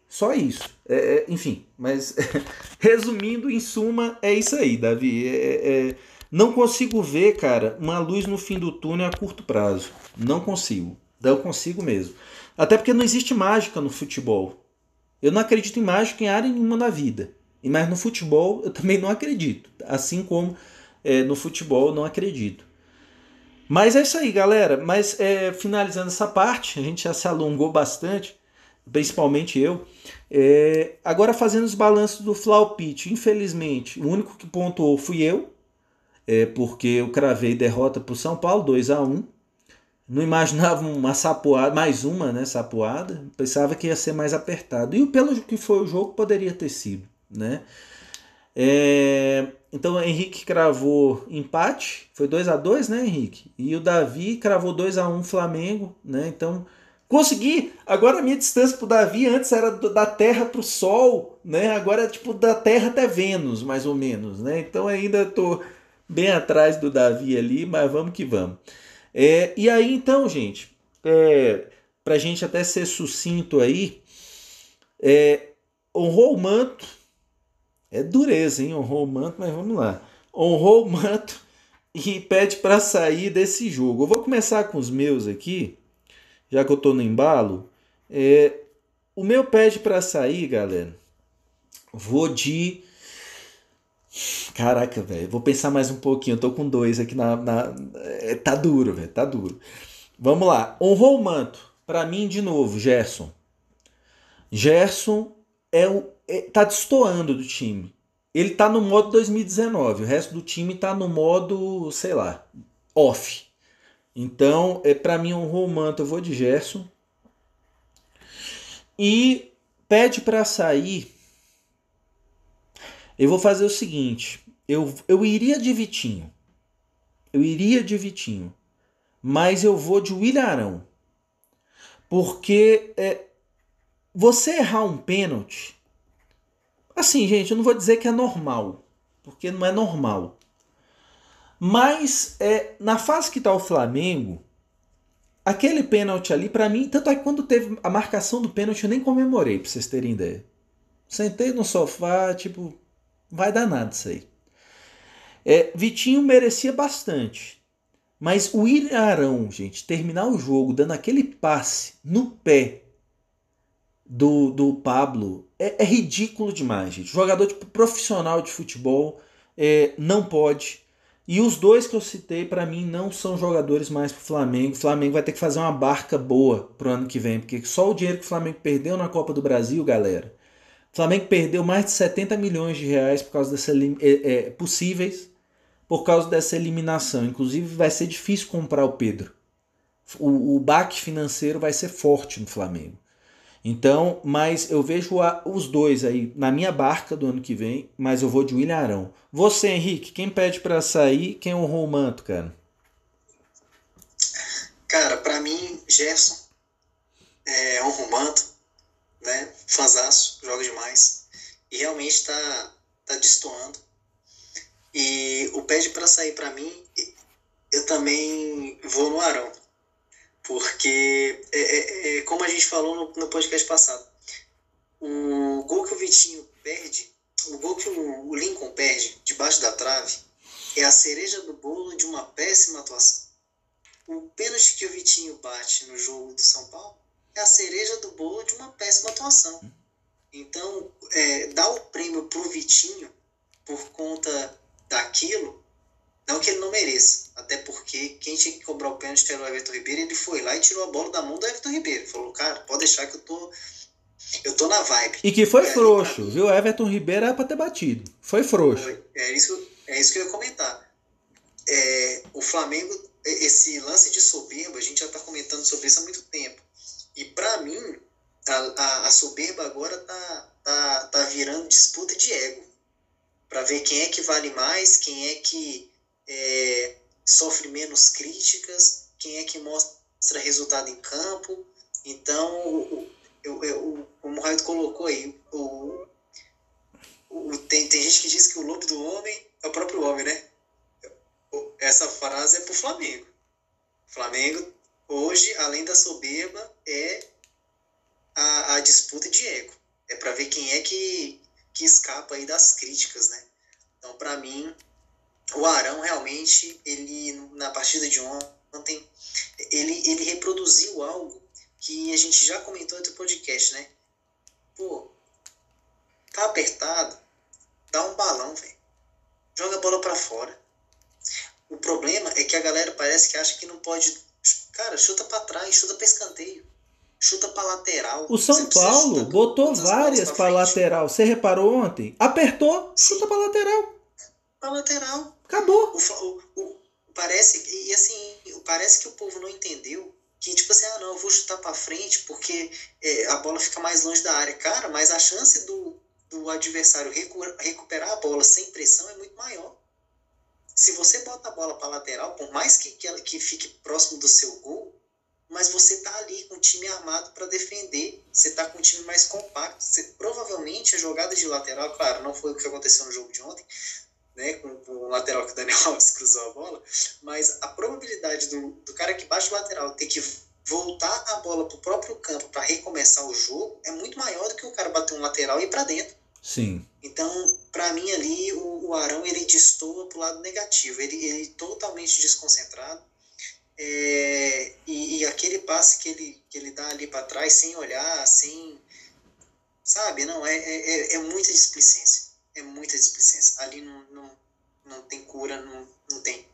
Speaker 1: Só isso. É, é, enfim, mas resumindo, em suma, é isso aí, Davi. É, é, Não consigo ver, cara, uma luz no fim do túnel a curto prazo. Não consigo. Não consigo mesmo. Até porque não existe mágica no futebol. Eu não acredito em mágica em área nenhuma na vida. Mas no futebol eu também não acredito. Assim como é, no futebol eu não acredito. Mas é isso aí, galera. Mas é, finalizando essa parte, a gente já se alongou bastante, principalmente eu. É, agora fazendo os balanços do Flaupit. Infelizmente, o único que pontuou fui eu, é, porque eu cravei derrota para o São Paulo, 2 a 1 Não imaginava uma sapoada, mais uma né, sapoada. Pensava que ia ser mais apertado. E pelo que foi o jogo, poderia ter sido né? É, então o Henrique cravou empate, foi 2 a 2 né, Henrique? E o Davi cravou 2 a 1 Flamengo, né? Então consegui. Agora a minha distância pro Davi antes era da Terra pro Sol, né? Agora é tipo da Terra até Vênus, mais ou menos, né? Então ainda tô bem atrás do Davi ali, mas vamos que vamos. É, e aí então, gente, é, pra gente até ser sucinto aí, é, honrou o manto é dureza, hein? Honrou o manto, mas vamos lá. Honrou o manto e pede para sair desse jogo. Eu vou começar com os meus aqui, já que eu tô no embalo. É, o meu pede para sair, galera. Vou de. Caraca, velho. Vou pensar mais um pouquinho. Eu tô com dois aqui na. na... É, tá duro, velho. Tá duro. Vamos lá. Honrou o manto. Para mim, de novo, Gerson. Gerson é o tá destoando do time. Ele tá no modo 2019, o resto do time tá no modo, sei lá, off. Então, é para mim um romanto, eu vou de Gerson. E pede para sair. Eu vou fazer o seguinte, eu, eu iria de Vitinho. Eu iria de Vitinho. Mas eu vou de Willarão. Porque é, você errar um pênalti Assim, gente, eu não vou dizer que é normal, porque não é normal. Mas é, na fase que está o Flamengo, aquele pênalti ali, para mim, tanto é que quando teve a marcação do pênalti, eu nem comemorei, para vocês terem ideia. Sentei no sofá, tipo, vai dar nada isso aí. É, Vitinho merecia bastante. Mas o Irarão, gente, terminar o jogo dando aquele passe no pé do, do Pablo é, é ridículo demais, gente. Jogador tipo, profissional de futebol é, não pode. E os dois que eu citei, para mim, não são jogadores mais pro Flamengo. O Flamengo vai ter que fazer uma barca boa pro ano que vem, porque só o dinheiro que o Flamengo perdeu na Copa do Brasil, galera. O Flamengo perdeu mais de 70 milhões de reais por causa dessa é, é, possíveis por causa dessa eliminação. Inclusive, vai ser difícil comprar o Pedro. O, o baque financeiro vai ser forte no Flamengo. Então, mas eu vejo a, os dois aí na minha barca do ano que vem, mas eu vou de William Arão. Você, Henrique, quem pede para sair, quem honrou o manto, cara?
Speaker 2: Cara, para mim, Gerson é honra o manto, né? Fazaço, joga demais. E realmente tá, tá destoando. E o pede para sair para mim, eu também vou no Arão porque, é, é, é, como a gente falou no, no, podcast passado, o gol que o Vitinho perde, o gol que o, o Lincoln perde debaixo da trave, é a cereja do bolo de uma péssima atuação. O pênalti que o Vitinho bate no jogo do São Paulo é a cereja do bolo de uma péssima atuação. Então, é, dar o prêmio pro Vitinho por conta daquilo não que ele não mereça, até porque quem tinha que cobrar o pênalti era o Everton Ribeiro, ele foi lá e tirou a bola da mão do Everton Ribeiro. Falou, cara, pode deixar que eu tô. Eu tô na vibe.
Speaker 1: E que foi e frouxo, ali, viu? Everton Ribeiro era pra ter batido. Foi frouxo.
Speaker 2: É isso, é isso que eu ia comentar. É, o Flamengo, esse lance de soberba, a gente já tá comentando sobre isso há muito tempo. E para mim, a, a, a, soberba agora tá, tá, tá virando disputa de ego. para ver quem é que vale mais, quem é que é, sofre menos críticas, quem é que mostra resultado em campo. Então, eu, como o Raio colocou aí, o, o, tem, tem gente que diz que o lobo do homem é o próprio homem, né? Essa frase é pro Flamengo. Flamengo, hoje, além da soberba, é a, a disputa de ego. É para ver quem é que, que escapa aí das críticas, né? Então, para mim, o Arão realmente ele, na partida de ontem, ele, ele reproduziu algo que a gente já comentou no podcast, né? Pô, tá apertado, dá um balão, velho. Joga a bola para fora. O problema é que a galera parece que acha que não pode. Cara, chuta para trás, chuta para escanteio, chuta para lateral.
Speaker 1: O São Paulo botou várias para lateral. Você reparou ontem? Apertou, chuta para lateral.
Speaker 2: Para lateral.
Speaker 1: Acabou.
Speaker 2: O, o, o, parece e assim, parece que o povo não entendeu que tipo assim, ah não, eu vou chutar para frente porque é, a bola fica mais longe da área, cara, mas a chance do, do adversário recu recuperar a bola sem pressão é muito maior. Se você bota a bola para lateral, por mais que, que ela que fique próximo do seu gol, mas você tá ali com o time armado para defender, você tá com um time mais compacto. Você, provavelmente a jogada de lateral, claro, não foi o que aconteceu no jogo de ontem, né, com, com o lateral que o Daniel Alves cruzou a bola, mas a probabilidade do, do cara que bate o lateral ter que voltar a bola para o próprio campo para recomeçar o jogo é muito maior do que o cara bater um lateral e ir para dentro.
Speaker 1: Sim.
Speaker 2: Então, para mim ali, o, o Arão ele destoa para o lado negativo. Ele, ele totalmente desconcentrado. É, e, e, aquele passe que ele, que ele dá ali para trás, sem olhar, sem. Sabe? Não, é, é, é, é muita displicência. É muita displicência. Ali não, não, tem cura, não, não tem.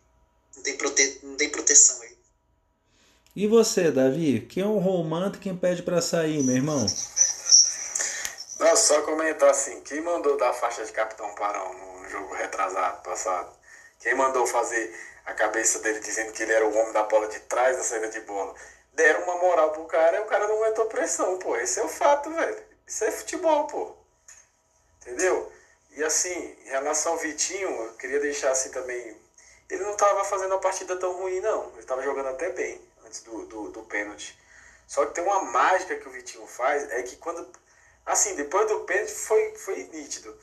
Speaker 2: Não tem, prote, não tem proteção aí.
Speaker 1: E você, Davi? Quem é um romântico quem pede para sair, meu irmão?
Speaker 3: Não, só comentar assim, quem mandou dar a faixa de Capitão Parão no jogo retrasado, passado? Quem mandou fazer a cabeça dele dizendo que ele era o homem da bola de trás da saída de bola? Deram uma moral pro cara e o cara não aguentou pressão, pô. Esse é o fato, velho. Isso é futebol, pô. Entendeu? E assim, em relação ao Vitinho, eu queria deixar assim também. Ele não estava fazendo uma partida tão ruim, não. Ele estava jogando até bem antes do, do, do pênalti. Só que tem uma mágica que o Vitinho faz, é que quando Assim, depois do pênalti foi, foi nítido.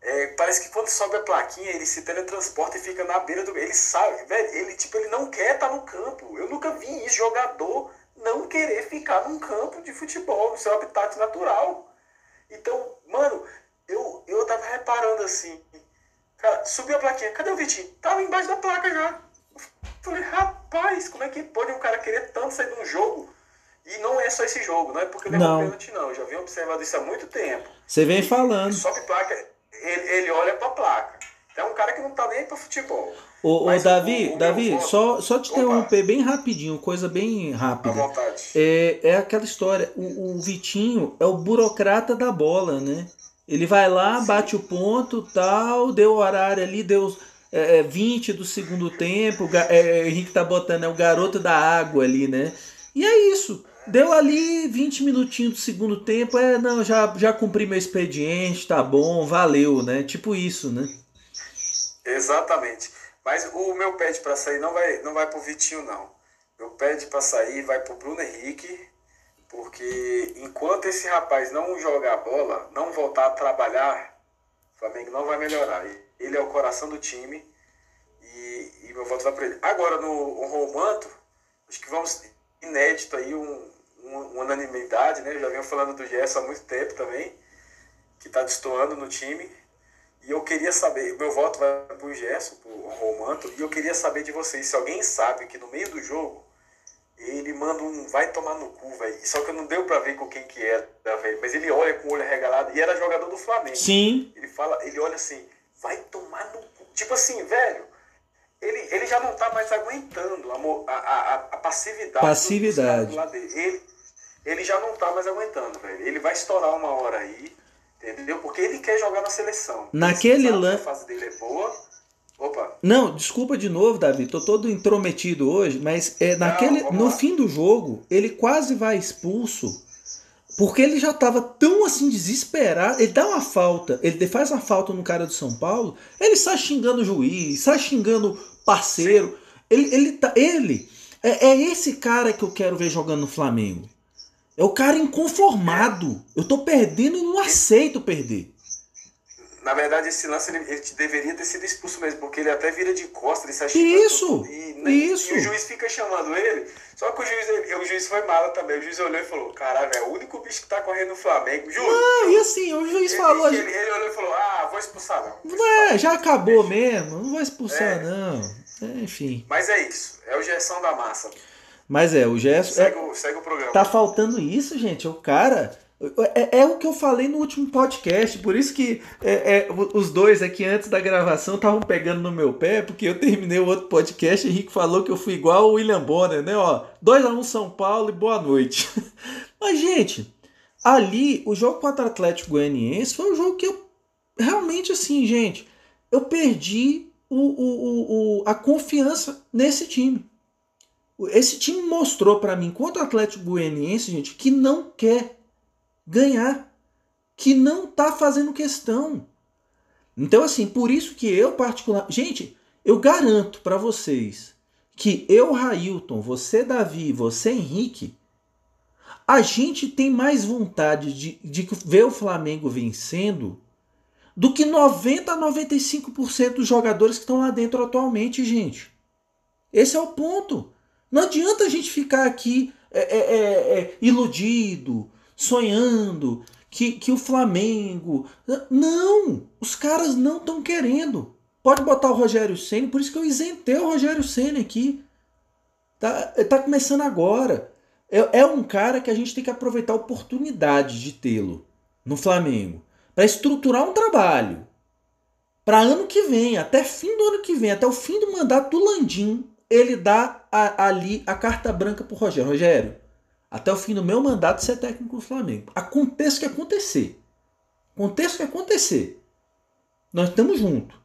Speaker 3: É, parece que quando sobe a plaquinha, ele se teletransporta e fica na beira do. Ele sabe, velho, ele, tipo, ele não quer estar tá no campo. Eu nunca vi isso, jogador não querer ficar num campo de futebol, no seu habitat natural. Então, mano, eu, eu tava reparando assim. Cara, subiu a plaquinha, cadê o Vitinho? Tava embaixo da placa já. Eu falei, rapaz, como é que pode um cara querer tanto sair de um jogo? E não é só esse jogo, não é porque levou não. pênalti, não. Eu já venho observando isso há muito tempo.
Speaker 1: Você vem falando.
Speaker 3: Sobe placa, ele, ele olha pra placa. É um cara que não tá nem pra futebol.
Speaker 1: Ô, ô Davi, o, o Davi, voto... só, só te interromper bem rapidinho, coisa bem rápida. À
Speaker 3: vontade.
Speaker 1: É, é aquela história, o, o Vitinho é o burocrata da bola, né? Ele vai lá, bate o ponto, tal, deu o horário ali, deu é, 20 do segundo tempo, é, Henrique tá botando, é o garoto da água ali, né? E é isso. Deu ali 20 minutinhos do segundo tempo, é, não, já, já cumpri meu expediente, tá bom, valeu, né? Tipo isso, né?
Speaker 3: Exatamente. Mas o meu pede para sair não vai, não vai pro Vitinho, não. Meu pede para sair vai pro Bruno Henrique, porque enquanto esse rapaz não jogar a bola, não voltar a trabalhar, o Flamengo não vai melhorar. Ele é o coração do time e, e meu voto vai para ele. Agora, no Romanto, acho que vamos inédito aí, um, uma unanimidade, né? Eu já venho falando do Gerson há muito tempo também, que está destoando no time. E eu queria saber, meu voto vai para o Gerson, para o Romanto, e eu queria saber de vocês, se alguém sabe que no meio do jogo ele manda um vai tomar no cu, velho. Só que não deu para ver com quem que era, velho. Mas ele olha com o olho regalado e era jogador do Flamengo.
Speaker 1: Sim.
Speaker 3: Ele fala, ele olha assim, vai tomar no cu. Tipo assim, velho, ele, ele já não tá mais aguentando a, a, a, passividade.
Speaker 1: Passividade.
Speaker 3: Do, do dele. Ele, ele já não tá mais aguentando, velho. Ele vai estourar uma hora aí, entendeu? Porque ele quer jogar na seleção.
Speaker 1: Naquele lance.
Speaker 3: A fase dele é boa. Opa.
Speaker 1: Não, desculpa de novo, Davi. Tô todo intrometido hoje, mas é naquele não, no lá. fim do jogo, ele quase vai expulso. Porque ele já tava tão assim desesperado. Ele dá uma falta, ele faz uma falta no cara do São Paulo, ele sai xingando o juiz, sai xingando o parceiro. Ele, ele, tá, ele é, é esse cara que eu quero ver jogando no Flamengo. É o cara inconformado. Eu tô perdendo e não aceito perder.
Speaker 3: Na verdade, esse lance ele, ele, deveria ter sido expulso mesmo, porque ele até vira de costas, ele sai
Speaker 1: Isso! E, né, isso!
Speaker 3: E o juiz fica chamando ele. Só que o juiz, o juiz foi mala também. O juiz olhou e falou: Caralho, é o único bicho que tá correndo no Flamengo. Juro.
Speaker 1: Não, e assim, o juiz
Speaker 3: ele,
Speaker 1: falou.
Speaker 3: Ele, ele, olhou e falou: Ah, vou expulsar não.
Speaker 1: Vou expulsar, é, já acabou mesmo. Não vou expulsar, é. não. É, enfim.
Speaker 3: Mas é isso. É o Gerson da massa.
Speaker 1: Mas é, o Gerson.
Speaker 3: Segue,
Speaker 1: é,
Speaker 3: segue o programa.
Speaker 1: Tá faltando isso, gente. O cara. É, é, o que eu falei no último podcast, por isso que é, é, os dois aqui antes da gravação estavam pegando no meu pé, porque eu terminei o outro podcast e Henrique falou que eu fui igual o William Bonner, né? Ó, 2x1 São Paulo e boa noite. Mas, gente, ali, o jogo contra o Atlético Goianiense foi um jogo que eu realmente, assim, gente, eu perdi o, o, o, a confiança nesse time. Esse time mostrou para mim, contra o Atlético Goianiense, gente, que não quer ganhar, que não tá fazendo questão. Então, assim, por isso que eu particular, gente, eu garanto para vocês que eu, Railton, você, Davi, você, Henrique, a gente tem mais vontade de, de ver o Flamengo vencendo do que 90 a 95% dos jogadores que estão lá dentro atualmente, gente. Esse é o ponto. Não adianta a gente ficar aqui é, é, é, é iludido, sonhando que, que o Flamengo. Não! Os caras não estão querendo. Pode botar o Rogério Senna, por isso que eu isentei o Rogério Senna aqui. Tá, tá começando agora. É, é um cara que a gente tem que aproveitar a oportunidade de tê-lo no Flamengo para estruturar um trabalho para ano que vem, até fim do ano que vem, até o fim do mandato do Landim, ele dá a, ali a carta branca pro Rogério. Rogério, até o fim do meu mandato ser técnico do Flamengo. Aconteça o que acontecer. Aconteça o que acontecer. Nós estamos juntos.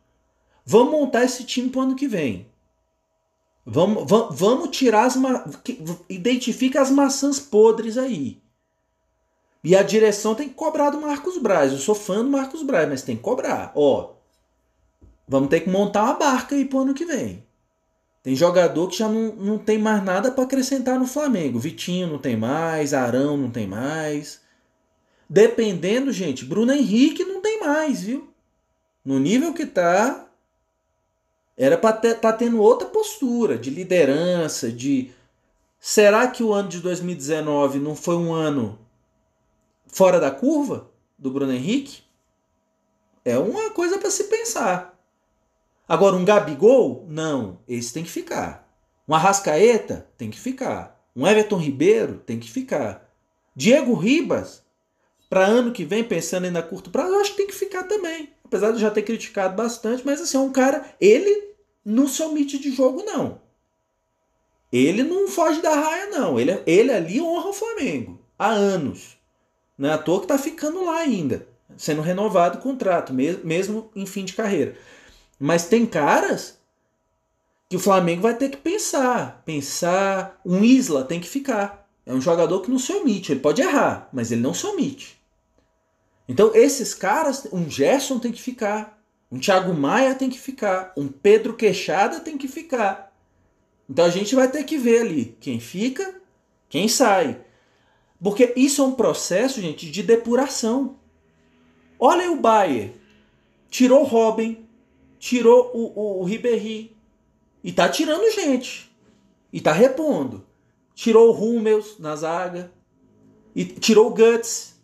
Speaker 1: Vamos montar esse time para o ano que vem. Vamos, vamos, vamos tirar as. Ma... Identifica as maçãs podres aí. E a direção tem que cobrar do Marcos Braz. Eu sou fã do Marcos Braz, mas tem que cobrar. Ó, vamos ter que montar uma barca aí pro ano que vem. Tem jogador que já não, não tem mais nada para acrescentar no Flamengo. Vitinho não tem mais, Arão não tem mais. Dependendo, gente, Bruno Henrique não tem mais, viu? No nível que tá, era para estar tá tendo outra postura de liderança, de será que o ano de 2019 não foi um ano fora da curva do Bruno Henrique? É uma coisa para se pensar. Agora, um Gabigol, não, esse tem que ficar. Um Arrascaeta, tem que ficar. Um Everton Ribeiro, tem que ficar. Diego Ribas, para ano que vem, pensando ainda a curto prazo, eu acho que tem que ficar também. Apesar de já ter criticado bastante, mas assim, é um cara, ele não se omite de jogo, não. Ele não foge da raia, não. Ele, ele ali honra o Flamengo há anos. Não é à toa que tá ficando lá ainda, sendo renovado o contrato, mesmo, mesmo em fim de carreira. Mas tem caras que o Flamengo vai ter que pensar. Pensar. Um Isla tem que ficar. É um jogador que não se omite. Ele pode errar, mas ele não se omite. Então, esses caras, um Gerson tem que ficar. Um Thiago Maia tem que ficar. Um Pedro Queixada tem que ficar. Então a gente vai ter que ver ali quem fica, quem sai. Porque isso é um processo, gente, de depuração. Olha o Bayer. Tirou o Robin, tirou o, o, o Ribéry e tá tirando gente. E tá repondo. Tirou o Rummels na zaga. E tirou o Guts.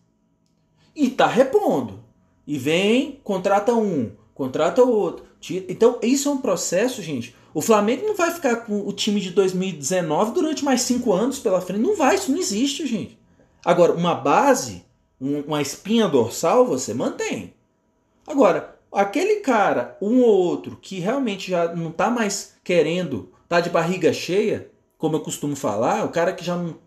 Speaker 1: E tá repondo. E vem, contrata um, contrata outro. Tira. Então, isso é um processo, gente. O Flamengo não vai ficar com o time de 2019 durante mais cinco anos pela frente. Não vai, isso não existe, gente. Agora, uma base, uma espinha dorsal, você mantém. Agora, aquele cara, um ou outro, que realmente já não está mais querendo, tá de barriga cheia, como eu costumo falar, o cara que já não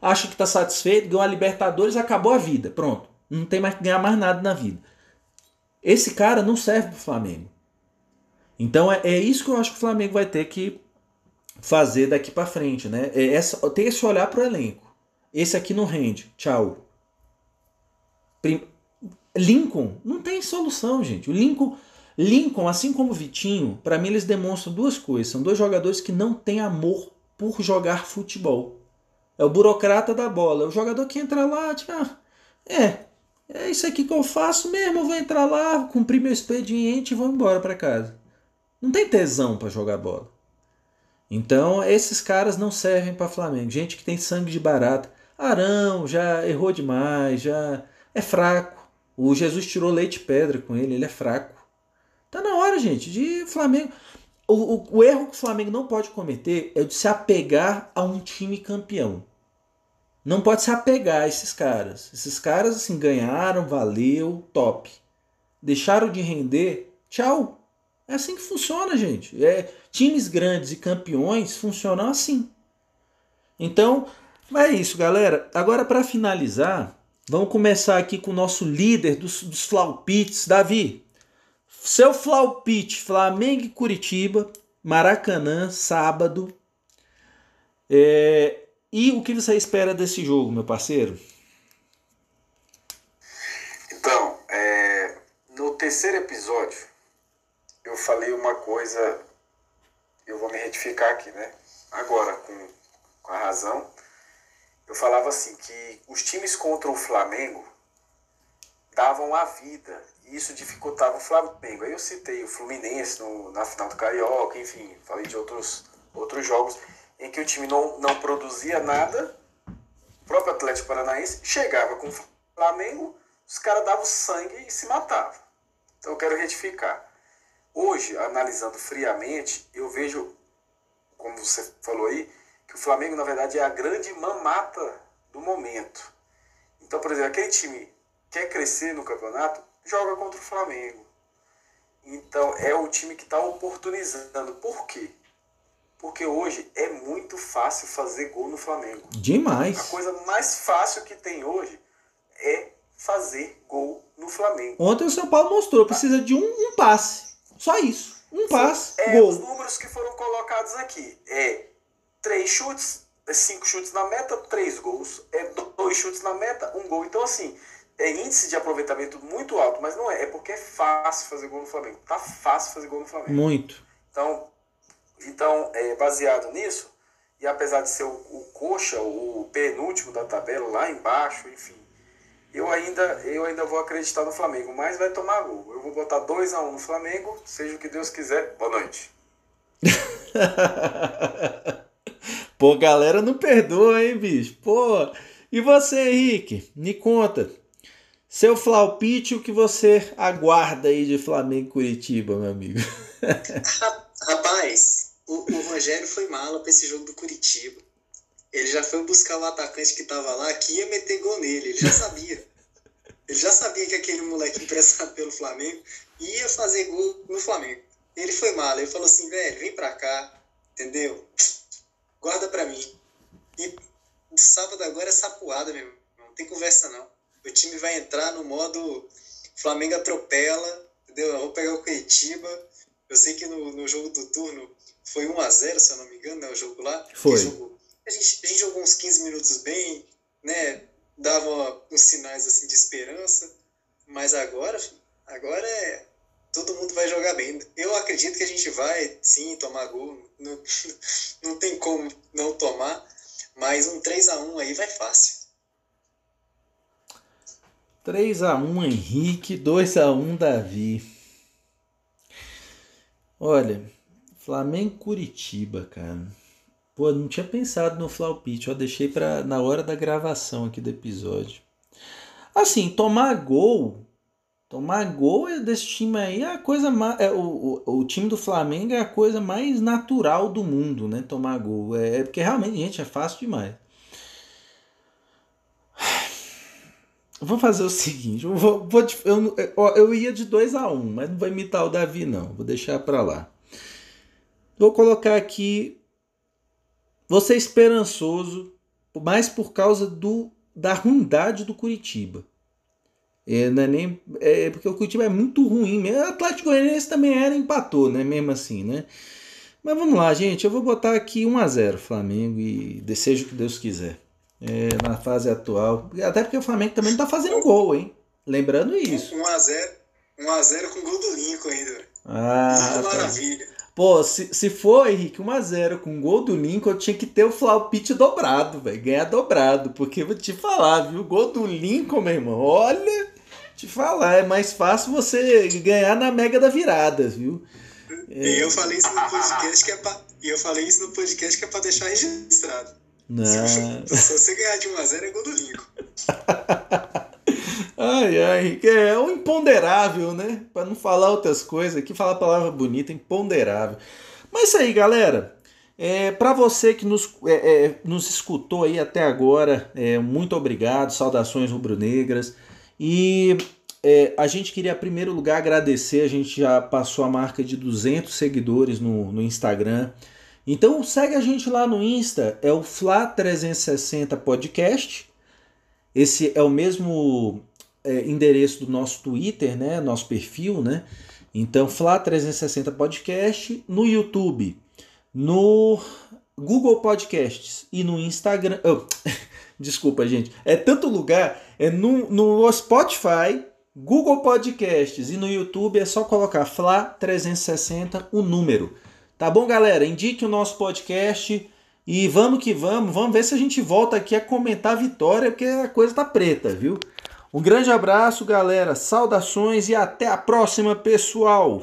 Speaker 1: acha que está satisfeito, ganhou a Libertadores, acabou a vida, pronto. Não tem mais que ganhar mais nada na vida. Esse cara não serve para o Flamengo. Então é, é, isso que eu acho que o Flamengo vai ter que fazer daqui para frente, né? É essa, ter esse olhar para o elenco. Esse aqui não rende. Tchau. Lincoln não tem solução, gente. O Lincoln, Lincoln, assim como o Vitinho, para mim eles demonstram duas coisas. São dois jogadores que não têm amor por jogar futebol. É o burocrata da bola. É o jogador que entra lá, tipo, ah, é, é isso aqui que eu faço mesmo. Eu vou entrar lá, cumprir meu expediente e vou embora para casa. Não tem tesão para jogar bola. Então, esses caras não servem para Flamengo. Gente que tem sangue de barata. Arão já errou demais, já é fraco. O Jesus tirou leite e pedra com ele, ele é fraco. Tá na hora, gente, de Flamengo. o, o, o erro que o Flamengo não pode cometer é de se apegar a um time campeão. Não pode se apegar a esses caras. Esses caras assim ganharam, valeu, top. Deixaram de render, tchau. É assim que funciona, gente. É, times grandes e campeões funcionam assim. Então, é isso, galera. Agora, para finalizar, vamos começar aqui com o nosso líder dos, dos Davi. Seu Flaupit, Flamengo e Curitiba, Maracanã, sábado. É, e o que você espera desse jogo, meu parceiro?
Speaker 3: Então, é, no terceiro episódio, eu falei uma coisa, eu vou me retificar aqui, né? Agora, com, com a razão. Eu falava assim que os times contra o Flamengo davam a vida e isso dificultava o Flamengo. Aí eu citei o Fluminense no, na final do Carioca, enfim, falei de outros, outros jogos em que o time não, não produzia nada. O próprio Atlético Paranaense chegava com o Flamengo, os caras davam sangue e se matavam. Então eu quero retificar. Hoje, analisando friamente, eu vejo, como você falou aí, que o Flamengo, na verdade, é a grande mamata do momento. Então, por exemplo, aquele time quer crescer no campeonato, joga contra o Flamengo. Então, é o time que está oportunizando. Por quê? Porque hoje é muito fácil fazer gol no Flamengo.
Speaker 1: Demais.
Speaker 3: A coisa mais fácil que tem hoje é fazer gol no Flamengo.
Speaker 1: Ontem o São Paulo mostrou, precisa de um, um passe. Só isso. Um passe,
Speaker 3: é,
Speaker 1: gol.
Speaker 3: Os números que foram colocados aqui é três chutes, é cinco chutes na meta, três gols. É dois chutes na meta, um gol. Então, assim, é índice de aproveitamento muito alto, mas não é. É porque é fácil fazer gol no Flamengo. Tá fácil fazer gol no Flamengo.
Speaker 1: Muito.
Speaker 3: Então, então é, baseado nisso, e apesar de ser o, o coxa, o penúltimo da tabela, lá embaixo, enfim, eu ainda, eu ainda vou acreditar no Flamengo, mas vai tomar gol. Eu vou botar 2 a 1 um no Flamengo, seja o que Deus quiser. Boa noite.
Speaker 1: Pô, galera não perdoa, hein, bicho? Pô, e você, Henrique? Me conta. Seu flaupite, o que você aguarda aí de Flamengo Curitiba, meu amigo?
Speaker 2: Rapaz, o, o Rogério foi mala pra esse jogo do Curitiba. Ele já foi buscar o atacante que tava lá, que ia meter gol nele. Ele já sabia. Ele já sabia que aquele moleque emprestado pelo Flamengo ia fazer gol no Flamengo. Ele foi mal. Ele falou assim, velho, vem pra cá, entendeu? Guarda pra mim. E sábado agora é sapuada, meu irmão. Não tem conversa, não. O time vai entrar no modo Flamengo atropela, entendeu? Eu vou pegar o Curitiba. Eu sei que no, no jogo do turno foi 1 a 0 se eu não me engano, né? O jogo lá.
Speaker 1: Foi.
Speaker 2: Jogo, a, gente, a gente jogou uns 15 minutos bem, né? Dava uns sinais assim de esperança. Mas agora, agora é. Todo mundo vai jogar bem. Eu acredito que a gente vai, sim, tomar gol. Não, não tem como não tomar. Mas um 3 a 1 aí vai fácil.
Speaker 1: 3 a 1 Henrique, 2 a 1 Davi. Olha, Flamengo Curitiba, cara. Pô, não tinha pensado no Flaupite, eu deixei para na hora da gravação aqui do episódio. Assim, tomar gol, tomar gol é desse time aí é a coisa mais, é, o, o, o time do Flamengo é a coisa mais natural do mundo, né? Tomar gol é, é porque realmente, gente, é fácil demais. Vou fazer o seguinte, eu, vou, vou eu, eu ia de 2 a 1 um, mas não vou imitar o Davi não, vou deixar para lá. Vou colocar aqui você esperançoso, mais por causa do da ruindade do Curitiba. É, não é nem, é porque o Curitiba é muito ruim mesmo. O Atlético Goianiense também era empatou, né? Mesmo assim, né? Mas vamos lá, gente. Eu vou botar aqui 1 a 0 Flamengo e desejo que Deus quiser é, na fase atual. Até porque o Flamengo também não tá fazendo gol, hein? Lembrando isso.
Speaker 2: 1x0. 1x0 com gol do Lincoln ainda.
Speaker 1: Ah,
Speaker 2: ah maravilha.
Speaker 1: Pô, se, se for, Henrique, 1x0 com gol do Lincoln, eu tinha que ter o Flaupite dobrado, velho. Ganhar dobrado. Porque vou te falar, viu? Gol do Lincoln, meu irmão. Olha, te falar, é mais fácil você ganhar na mega da virada, viu?
Speaker 2: É... E eu falei isso no podcast que é pra, eu falei isso no podcast que é pra deixar registrado.
Speaker 1: Não.
Speaker 2: Se, se você ganhar de 1x0 é gol do Lincoln.
Speaker 1: ai, Ai, é o imponderável, né? Para não falar outras coisas, aqui falar a palavra bonita, imponderável. Mas isso aí, galera. É, para você que nos, é, é, nos escutou aí até agora, é, muito obrigado, saudações rubro-negras. E é, a gente queria, em primeiro lugar, agradecer. A gente já passou a marca de 200 seguidores no, no Instagram. Então segue a gente lá no Insta, é o Fla360 Podcast. Esse é o mesmo é, endereço do nosso Twitter, né? Nosso perfil, né? Então, Fla360 Podcast no YouTube, no Google Podcasts e no Instagram. Oh, desculpa, gente. É tanto lugar. É no, no Spotify, Google Podcasts e no YouTube é só colocar Fla360 o número. Tá bom, galera? Indique o nosso podcast e vamos que vamos. Vamos ver se a gente volta aqui a comentar a vitória, porque a coisa tá preta, viu? Um grande abraço, galera. Saudações e até a próxima, pessoal.